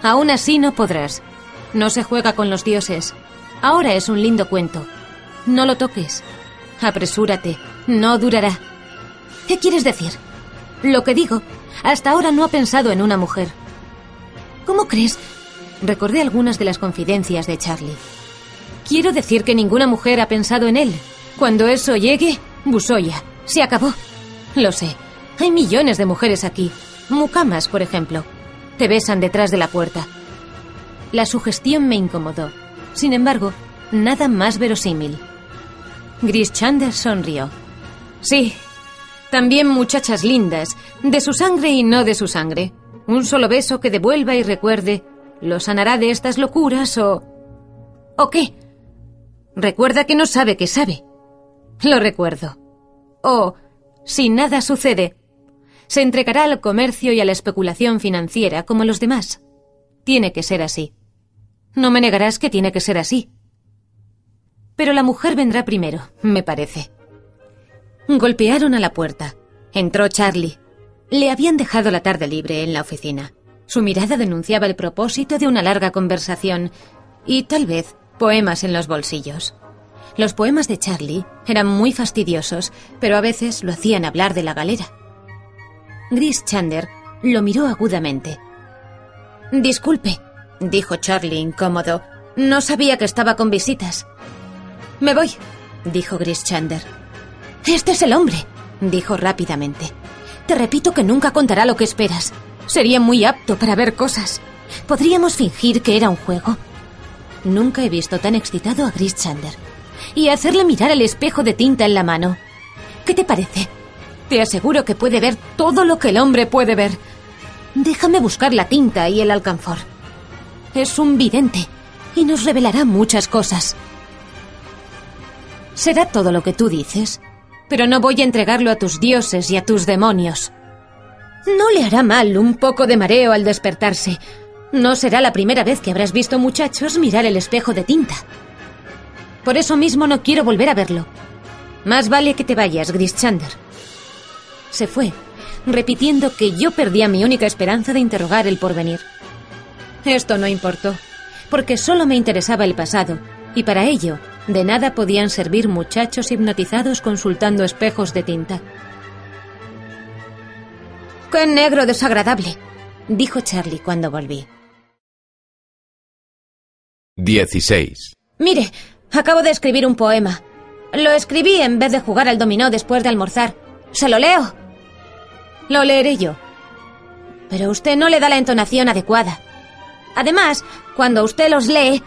Aún así no podrás. No se juega con los dioses. Ahora es un lindo cuento. No lo toques. Apresúrate. No durará. ¿Qué quieres decir? Lo que digo, hasta ahora no ha pensado en una mujer. ¿Cómo crees recordé algunas de las confidencias de Charlie. Quiero decir que ninguna mujer ha pensado en él. Cuando eso llegue, Busoya. Se acabó. Lo sé. Hay millones de mujeres aquí. Mucamas, por ejemplo. Te besan detrás de la puerta. La sugestión me incomodó. Sin embargo, nada más verosímil. Gris Chander sonrió. Sí, también muchachas lindas, de su sangre y no de su sangre. Un solo beso que devuelva y recuerde ¿Lo sanará de estas locuras o... ¿O qué? Recuerda que no sabe que sabe. Lo recuerdo. O, si nada sucede, se entregará al comercio y a la especulación financiera como los demás. Tiene que ser así. No me negarás que tiene que ser así. Pero la mujer vendrá primero, me parece. Golpearon a la puerta. Entró Charlie. Le habían dejado la tarde libre en la oficina. Su mirada denunciaba el propósito de una larga conversación y tal vez poemas en los bolsillos. Los poemas de Charlie eran muy fastidiosos, pero a veces lo hacían hablar de la galera. Gris Chander lo miró agudamente. Disculpe, dijo Charlie incómodo. No sabía que estaba con visitas. Me voy, dijo Grischander. Este es el hombre, dijo rápidamente. Te repito que nunca contará lo que esperas. Sería muy apto para ver cosas. Podríamos fingir que era un juego. Nunca he visto tan excitado a Grischander. Y hacerle mirar el espejo de tinta en la mano. ¿Qué te parece? Te aseguro que puede ver todo lo que el hombre puede ver. Déjame buscar la tinta y el alcanfor. Es un vidente y nos revelará muchas cosas. Será todo lo que tú dices, pero no voy a entregarlo a tus dioses y a tus demonios. No le hará mal un poco de mareo al despertarse. No será la primera vez que habrás visto muchachos mirar el espejo de tinta. Por eso mismo no quiero volver a verlo. Más vale que te vayas, Grischander. Se fue, repitiendo que yo perdía mi única esperanza de interrogar el porvenir. Esto no importó, porque solo me interesaba el pasado, y para ello de nada podían servir muchachos hipnotizados consultando espejos de tinta. ¡Qué negro desagradable! dijo Charlie cuando volví. 16. Mire, acabo de escribir un poema. Lo escribí en vez de jugar al dominó después de almorzar. ¿Se lo leo? Lo leeré yo. Pero usted no le da la entonación adecuada. Además, cuando usted los lee,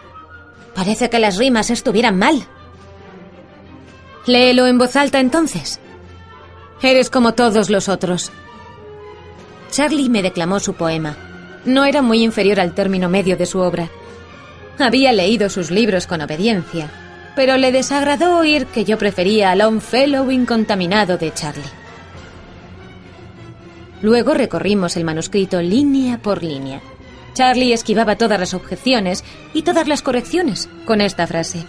parece que las rimas estuvieran mal. Léelo en voz alta entonces. Eres como todos los otros. Charlie me declamó su poema. No era muy inferior al término medio de su obra. Había leído sus libros con obediencia, pero le desagradó oír que yo prefería al Longfellow incontaminado de Charlie. Luego recorrimos el manuscrito línea por línea. Charlie esquivaba todas las objeciones y todas las correcciones con esta frase.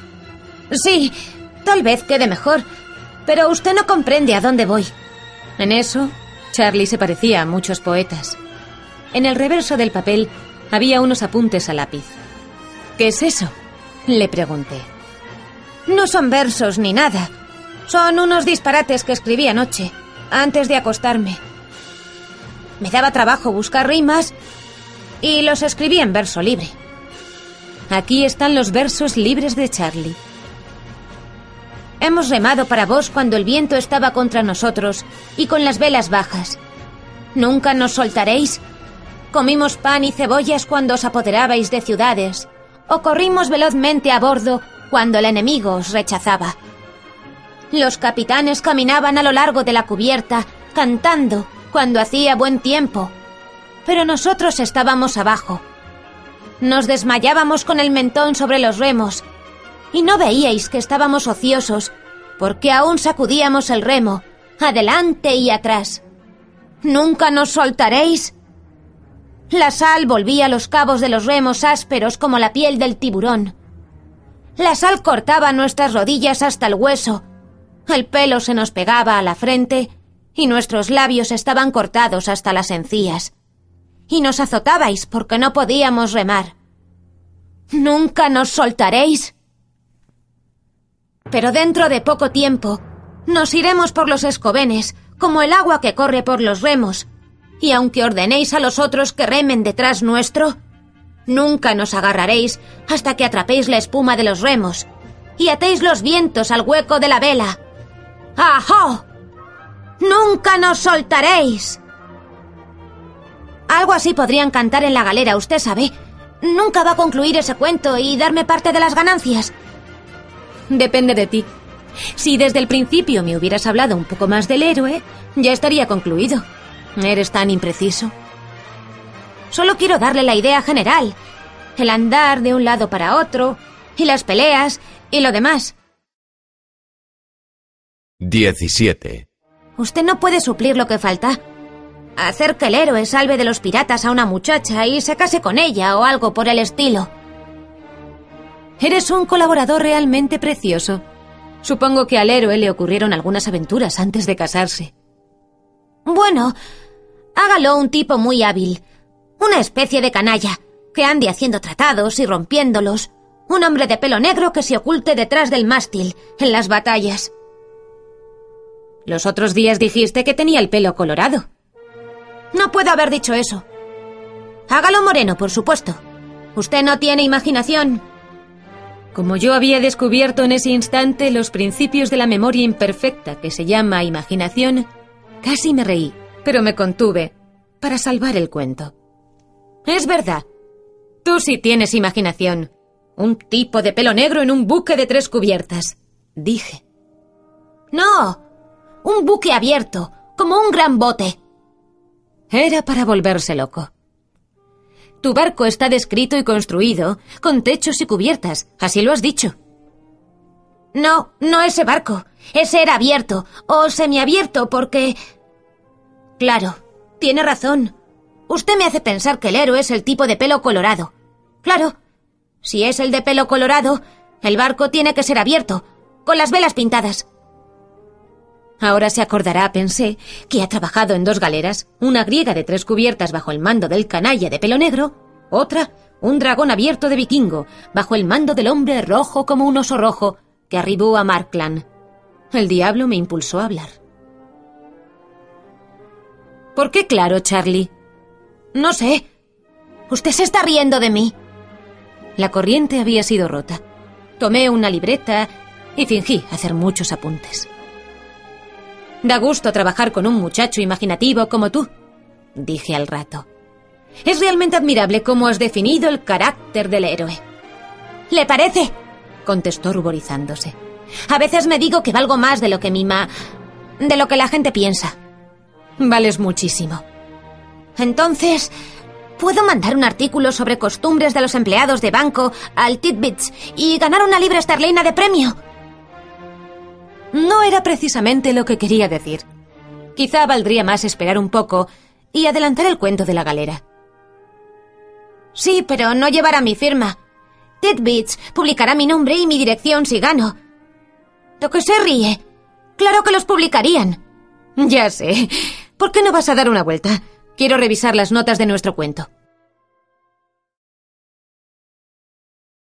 Sí, tal vez quede mejor, pero usted no comprende a dónde voy. En eso, Charlie se parecía a muchos poetas. En el reverso del papel había unos apuntes a lápiz. ¿Qué es eso? Le pregunté. No son versos ni nada. Son unos disparates que escribí anoche, antes de acostarme. Me daba trabajo buscar rimas y los escribí en verso libre. Aquí están los versos libres de Charlie. Hemos remado para vos cuando el viento estaba contra nosotros y con las velas bajas. Nunca nos soltaréis. Comimos pan y cebollas cuando os apoderabais de ciudades, o corrimos velozmente a bordo cuando el enemigo os rechazaba. Los capitanes caminaban a lo largo de la cubierta, cantando cuando hacía buen tiempo, pero nosotros estábamos abajo. Nos desmayábamos con el mentón sobre los remos, y no veíais que estábamos ociosos, porque aún sacudíamos el remo, adelante y atrás. ¿Nunca nos soltaréis? La sal volvía los cabos de los remos ásperos como la piel del tiburón. La sal cortaba nuestras rodillas hasta el hueso. El pelo se nos pegaba a la frente y nuestros labios estaban cortados hasta las encías. Y nos azotabais porque no podíamos remar. ¿Nunca nos soltaréis? Pero dentro de poco tiempo nos iremos por los escobenes, como el agua que corre por los remos, y aunque ordenéis a los otros que remen detrás nuestro, nunca nos agarraréis hasta que atrapéis la espuma de los remos y atéis los vientos al hueco de la vela. ¡Ajo! ¡Nunca nos soltaréis! Algo así podrían cantar en la galera, usted sabe. Nunca va a concluir ese cuento y darme parte de las ganancias. Depende de ti. Si desde el principio me hubieras hablado un poco más del héroe, ya estaría concluido. Eres tan impreciso. Solo quiero darle la idea general. El andar de un lado para otro, y las peleas, y lo demás. 17. Usted no puede suplir lo que falta. Hacer que el héroe salve de los piratas a una muchacha y se case con ella o algo por el estilo. Eres un colaborador realmente precioso. Supongo que al héroe le ocurrieron algunas aventuras antes de casarse. Bueno, hágalo un tipo muy hábil. Una especie de canalla, que ande haciendo tratados y rompiéndolos. Un hombre de pelo negro que se oculte detrás del mástil, en las batallas. Los otros días dijiste que tenía el pelo colorado. No puedo haber dicho eso. Hágalo moreno, por supuesto. Usted no tiene imaginación. Como yo había descubierto en ese instante los principios de la memoria imperfecta que se llama imaginación, casi me reí, pero me contuve para salvar el cuento. Es verdad. Tú sí tienes imaginación. Un tipo de pelo negro en un buque de tres cubiertas, dije. No, un buque abierto, como un gran bote. Era para volverse loco. Tu barco está descrito y construido, con techos y cubiertas, así lo has dicho. No, no ese barco. Ese era abierto, o semiabierto, porque... Claro, tiene razón. Usted me hace pensar que el héroe es el tipo de pelo colorado. Claro, si es el de pelo colorado, el barco tiene que ser abierto, con las velas pintadas. Ahora se acordará, pensé, que ha trabajado en dos galeras, una griega de tres cubiertas bajo el mando del canalla de pelo negro, otra, un dragón abierto de vikingo, bajo el mando del hombre rojo como un oso rojo, que arribó a Markland. El diablo me impulsó a hablar. ¿Por qué claro, Charlie? No sé. Usted se está riendo de mí. La corriente había sido rota. Tomé una libreta y fingí hacer muchos apuntes. Da gusto trabajar con un muchacho imaginativo como tú, dije al rato. Es realmente admirable cómo has definido el carácter del héroe. ¿Le parece? contestó ruborizándose. A veces me digo que valgo más de lo que mi ma... de lo que la gente piensa. Vales muchísimo. Entonces, ¿puedo mandar un artículo sobre costumbres de los empleados de banco al Titbits y ganar una libra esterlina de premio? No era precisamente lo que quería decir. Quizá valdría más esperar un poco y adelantar el cuento de la galera. Sí, pero no llevará mi firma. Titbits publicará mi nombre y mi dirección si gano. ¿De qué se ríe? Claro que los publicarían. Ya sé. ¿Por qué no vas a dar una vuelta? Quiero revisar las notas de nuestro cuento.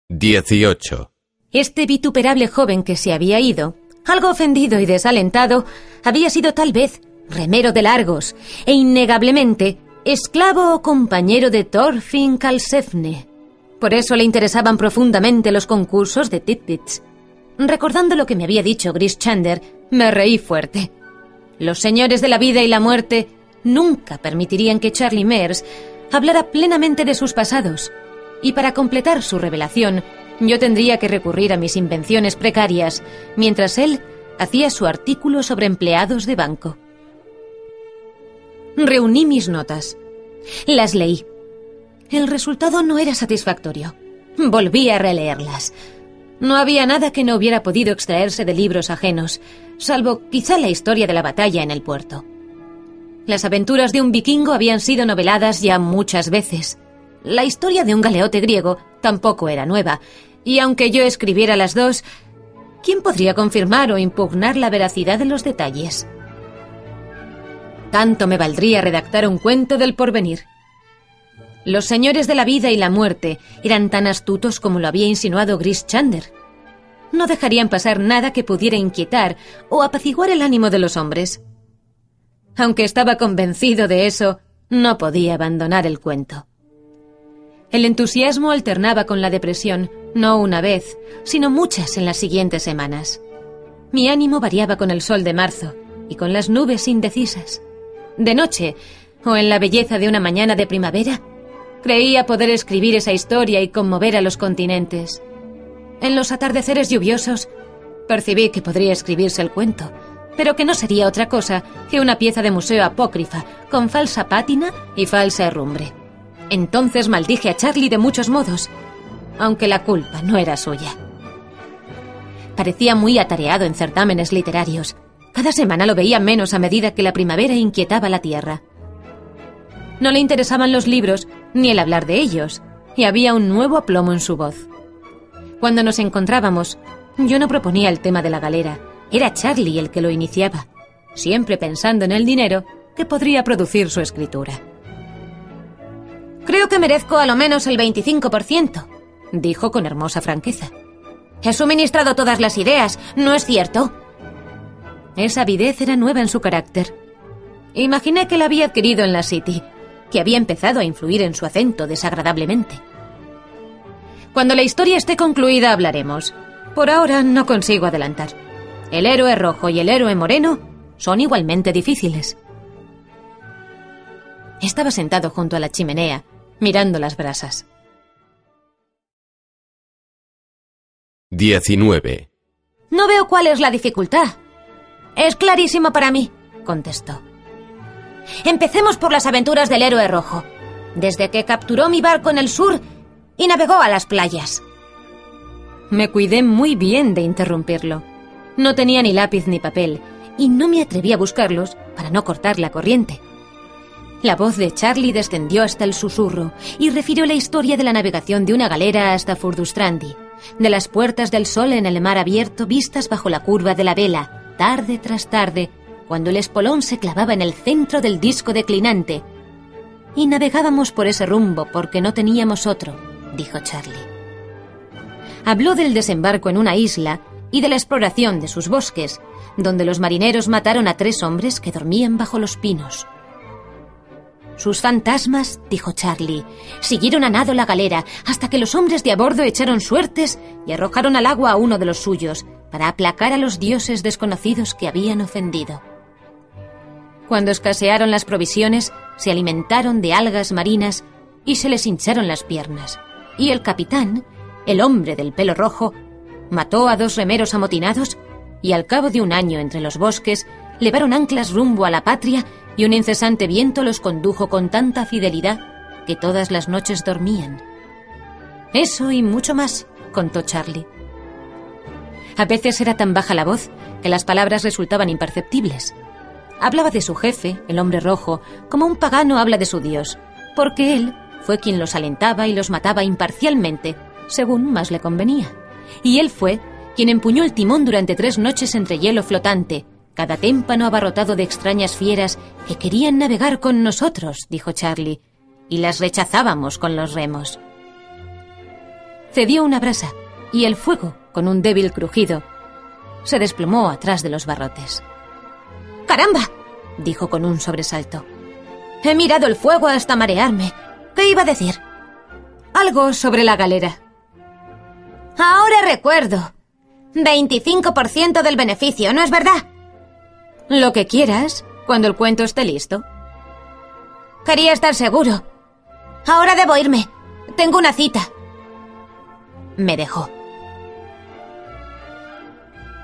18. Este vituperable joven que se había ido algo ofendido y desalentado, había sido tal vez remero de largos e innegablemente esclavo o compañero de Thorfinn Kalsefne. Por eso le interesaban profundamente los concursos de Titbits. Recordando lo que me había dicho Gris Chander, me reí fuerte. Los señores de la vida y la muerte nunca permitirían que Charlie Mears hablara plenamente de sus pasados, y para completar su revelación, yo tendría que recurrir a mis invenciones precarias, mientras él hacía su artículo sobre empleados de banco. Reuní mis notas. Las leí. El resultado no era satisfactorio. Volví a releerlas. No había nada que no hubiera podido extraerse de libros ajenos, salvo quizá la historia de la batalla en el puerto. Las aventuras de un vikingo habían sido noveladas ya muchas veces. La historia de un galeote griego tampoco era nueva, y aunque yo escribiera las dos, ¿quién podría confirmar o impugnar la veracidad de los detalles? Tanto me valdría redactar un cuento del porvenir. Los señores de la vida y la muerte eran tan astutos como lo había insinuado Gris Chander. No dejarían pasar nada que pudiera inquietar o apaciguar el ánimo de los hombres. Aunque estaba convencido de eso, no podía abandonar el cuento. El entusiasmo alternaba con la depresión, no una vez, sino muchas en las siguientes semanas. Mi ánimo variaba con el sol de marzo y con las nubes indecisas. De noche, o en la belleza de una mañana de primavera, creía poder escribir esa historia y conmover a los continentes. En los atardeceres lluviosos, percibí que podría escribirse el cuento, pero que no sería otra cosa que una pieza de museo apócrifa, con falsa pátina y falsa herrumbre. Entonces maldije a Charlie de muchos modos, aunque la culpa no era suya. Parecía muy atareado en certámenes literarios. Cada semana lo veía menos a medida que la primavera inquietaba la tierra. No le interesaban los libros ni el hablar de ellos, y había un nuevo aplomo en su voz. Cuando nos encontrábamos, yo no proponía el tema de la galera, era Charlie el que lo iniciaba, siempre pensando en el dinero que podría producir su escritura. Creo que merezco a lo menos el 25%, dijo con hermosa franqueza. He suministrado todas las ideas, ¿no es cierto? Esa avidez era nueva en su carácter. Imaginé que la había adquirido en la City, que había empezado a influir en su acento desagradablemente. Cuando la historia esté concluida hablaremos. Por ahora no consigo adelantar. El héroe rojo y el héroe moreno son igualmente difíciles. Estaba sentado junto a la chimenea, mirando las brasas. 19. No veo cuál es la dificultad. Es clarísimo para mí, contestó. Empecemos por las aventuras del héroe rojo. Desde que capturó mi barco en el sur y navegó a las playas. Me cuidé muy bien de interrumpirlo. No tenía ni lápiz ni papel, y no me atreví a buscarlos para no cortar la corriente. La voz de Charlie descendió hasta el susurro y refirió la historia de la navegación de una galera hasta Furdustrandi, de las puertas del sol en el mar abierto vistas bajo la curva de la vela, tarde tras tarde, cuando el espolón se clavaba en el centro del disco declinante. Y navegábamos por ese rumbo porque no teníamos otro, dijo Charlie. Habló del desembarco en una isla y de la exploración de sus bosques, donde los marineros mataron a tres hombres que dormían bajo los pinos. Sus fantasmas, dijo Charlie, siguieron a nado la galera hasta que los hombres de a bordo echaron suertes y arrojaron al agua a uno de los suyos para aplacar a los dioses desconocidos que habían ofendido. Cuando escasearon las provisiones, se alimentaron de algas marinas y se les hincharon las piernas. Y el capitán, el hombre del pelo rojo, mató a dos remeros amotinados y al cabo de un año entre los bosques levaron anclas rumbo a la patria y un incesante viento los condujo con tanta fidelidad que todas las noches dormían. Eso y mucho más, contó Charlie. A veces era tan baja la voz que las palabras resultaban imperceptibles. Hablaba de su jefe, el hombre rojo, como un pagano habla de su dios, porque él fue quien los alentaba y los mataba imparcialmente, según más le convenía. Y él fue quien empuñó el timón durante tres noches entre hielo flotante, cada témpano abarrotado de extrañas fieras que querían navegar con nosotros, dijo Charlie, y las rechazábamos con los remos. Cedió una brasa, y el fuego, con un débil crujido, se desplomó atrás de los barrotes. ¡Caramba! dijo con un sobresalto. He mirado el fuego hasta marearme. ¿Qué iba a decir? Algo sobre la galera. Ahora recuerdo. 25% del beneficio, ¿no es verdad? Lo que quieras, cuando el cuento esté listo. Quería estar seguro. Ahora debo irme. Tengo una cita. Me dejó.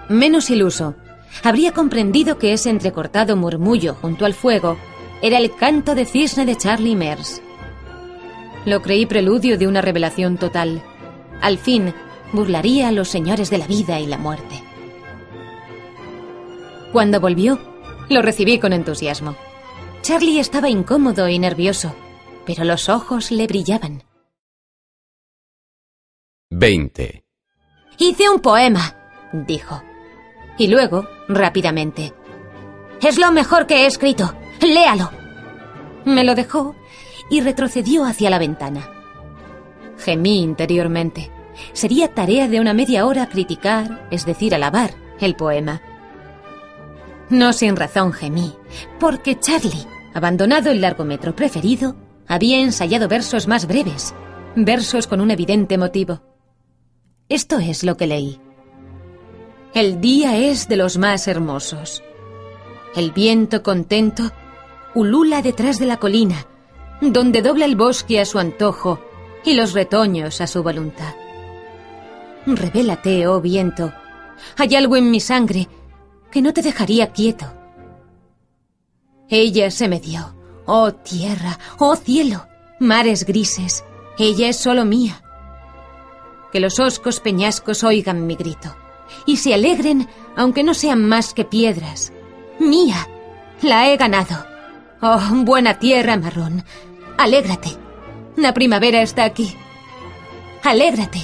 Menos iluso, habría comprendido que ese entrecortado murmullo junto al fuego era el canto de cisne de Charlie Mers. Lo creí preludio de una revelación total. Al fin, burlaría a los señores de la vida y la muerte. Cuando volvió, lo recibí con entusiasmo. Charlie estaba incómodo y nervioso, pero los ojos le brillaban. 20. Hice un poema, dijo. Y luego, rápidamente. Es lo mejor que he escrito. Léalo. Me lo dejó y retrocedió hacia la ventana. Gemí interiormente. Sería tarea de una media hora criticar, es decir, alabar, el poema. No sin razón gemí, porque Charlie, abandonado el largometro preferido, había ensayado versos más breves, versos con un evidente motivo. Esto es lo que leí. El día es de los más hermosos. El viento contento ulula detrás de la colina, donde dobla el bosque a su antojo y los retoños a su voluntad. Revélate, oh viento. Hay algo en mi sangre que no te dejaría quieto. Ella se me dio. Oh tierra, oh cielo, mares grises, ella es solo mía. Que los oscos peñascos oigan mi grito y se alegren aunque no sean más que piedras. Mía, la he ganado. Oh, buena tierra marrón, alégrate. La primavera está aquí. Alégrate,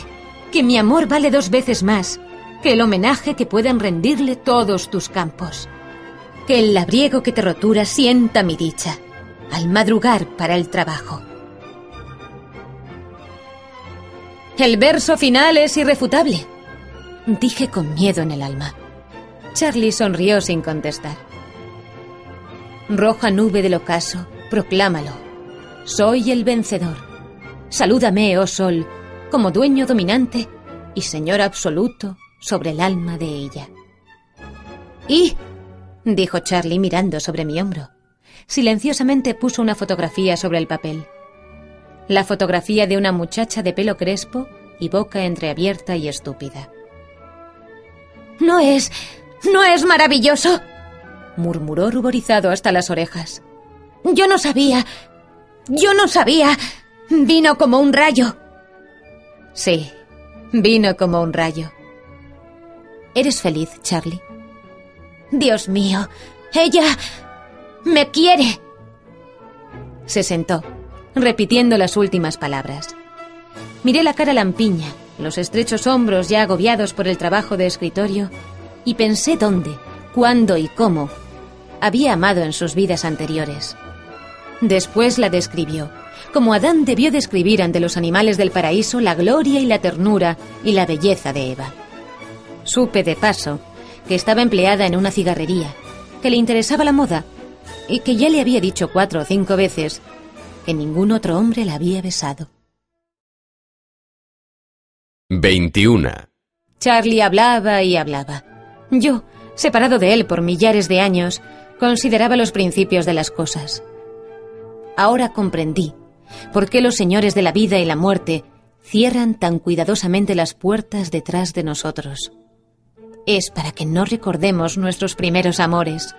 que mi amor vale dos veces más que el homenaje que puedan rendirle todos tus campos. Que el labriego que te rotura sienta mi dicha al madrugar para el trabajo. El verso final es irrefutable, dije con miedo en el alma. Charlie sonrió sin contestar. Roja nube del ocaso, proclámalo. Soy el vencedor. Salúdame, oh sol, como dueño dominante y señor absoluto sobre el alma de ella. ¿Y? dijo Charlie mirando sobre mi hombro. Silenciosamente puso una fotografía sobre el papel. La fotografía de una muchacha de pelo crespo y boca entreabierta y estúpida. ¿No es... no es maravilloso? murmuró ruborizado hasta las orejas. Yo no sabía. Yo no sabía. Vino como un rayo. Sí, vino como un rayo. ¿Eres feliz, Charlie? Dios mío, ella me quiere. Se sentó, repitiendo las últimas palabras. Miré la cara lampiña, los estrechos hombros ya agobiados por el trabajo de escritorio, y pensé dónde, cuándo y cómo había amado en sus vidas anteriores. Después la describió, como Adán debió describir ante los animales del paraíso la gloria y la ternura y la belleza de Eva. Supe de paso que estaba empleada en una cigarrería, que le interesaba la moda y que ya le había dicho cuatro o cinco veces que ningún otro hombre la había besado. 21. Charlie hablaba y hablaba. Yo, separado de él por millares de años, consideraba los principios de las cosas. Ahora comprendí por qué los señores de la vida y la muerte cierran tan cuidadosamente las puertas detrás de nosotros. Es para que no recordemos nuestros primeros amores.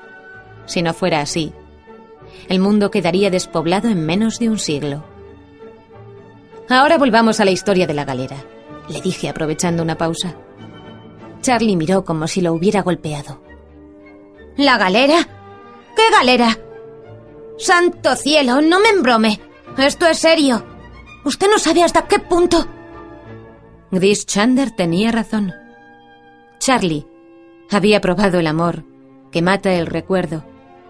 Si no fuera así, el mundo quedaría despoblado en menos de un siglo. Ahora volvamos a la historia de la galera, le dije aprovechando una pausa. Charlie miró como si lo hubiera golpeado. ¿La galera? ¿Qué galera? Santo cielo, no me embrome. Esto es serio. Usted no sabe hasta qué punto. Gris Chander tenía razón. Charlie había probado el amor que mata el recuerdo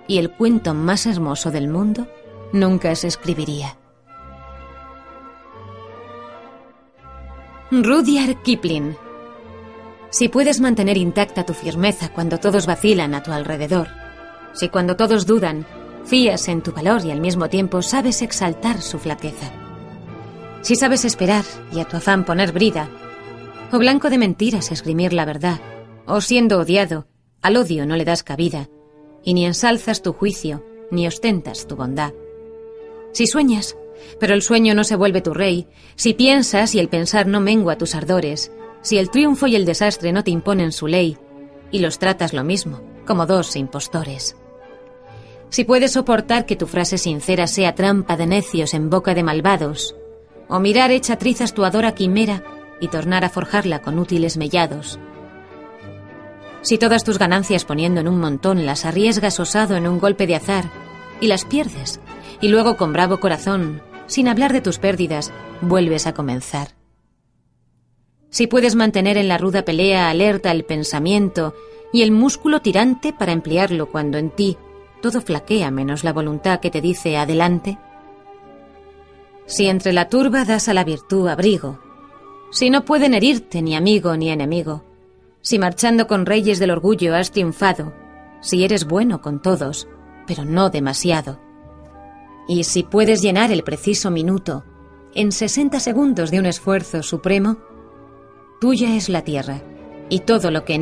y el cuento más hermoso del mundo nunca se escribiría. Rudyard Kipling. Si puedes mantener intacta tu firmeza cuando todos vacilan a tu alrededor, si cuando todos dudan, fías en tu valor y al mismo tiempo sabes exaltar su flaqueza, si sabes esperar y a tu afán poner brida, o blanco de mentiras esgrimir la verdad, o siendo odiado, al odio no le das cabida, y ni ensalzas tu juicio, ni ostentas tu bondad. Si sueñas, pero el sueño no se vuelve tu rey, si piensas y el pensar no mengua tus ardores, si el triunfo y el desastre no te imponen su ley, y los tratas lo mismo, como dos impostores. Si puedes soportar que tu frase sincera sea trampa de necios en boca de malvados, o mirar hecha trizas tu adora quimera y tornar a forjarla con útiles mellados. Si todas tus ganancias poniendo en un montón las arriesgas osado en un golpe de azar y las pierdes, y luego con bravo corazón, sin hablar de tus pérdidas, vuelves a comenzar. Si puedes mantener en la ruda pelea alerta el pensamiento y el músculo tirante para emplearlo cuando en ti todo flaquea menos la voluntad que te dice adelante. Si entre la turba das a la virtud abrigo, si no pueden herirte ni amigo ni enemigo, si marchando con reyes del orgullo has triunfado, si eres bueno con todos, pero no demasiado, y si puedes llenar el preciso minuto en 60 segundos de un esfuerzo supremo, tuya es la tierra y todo lo que en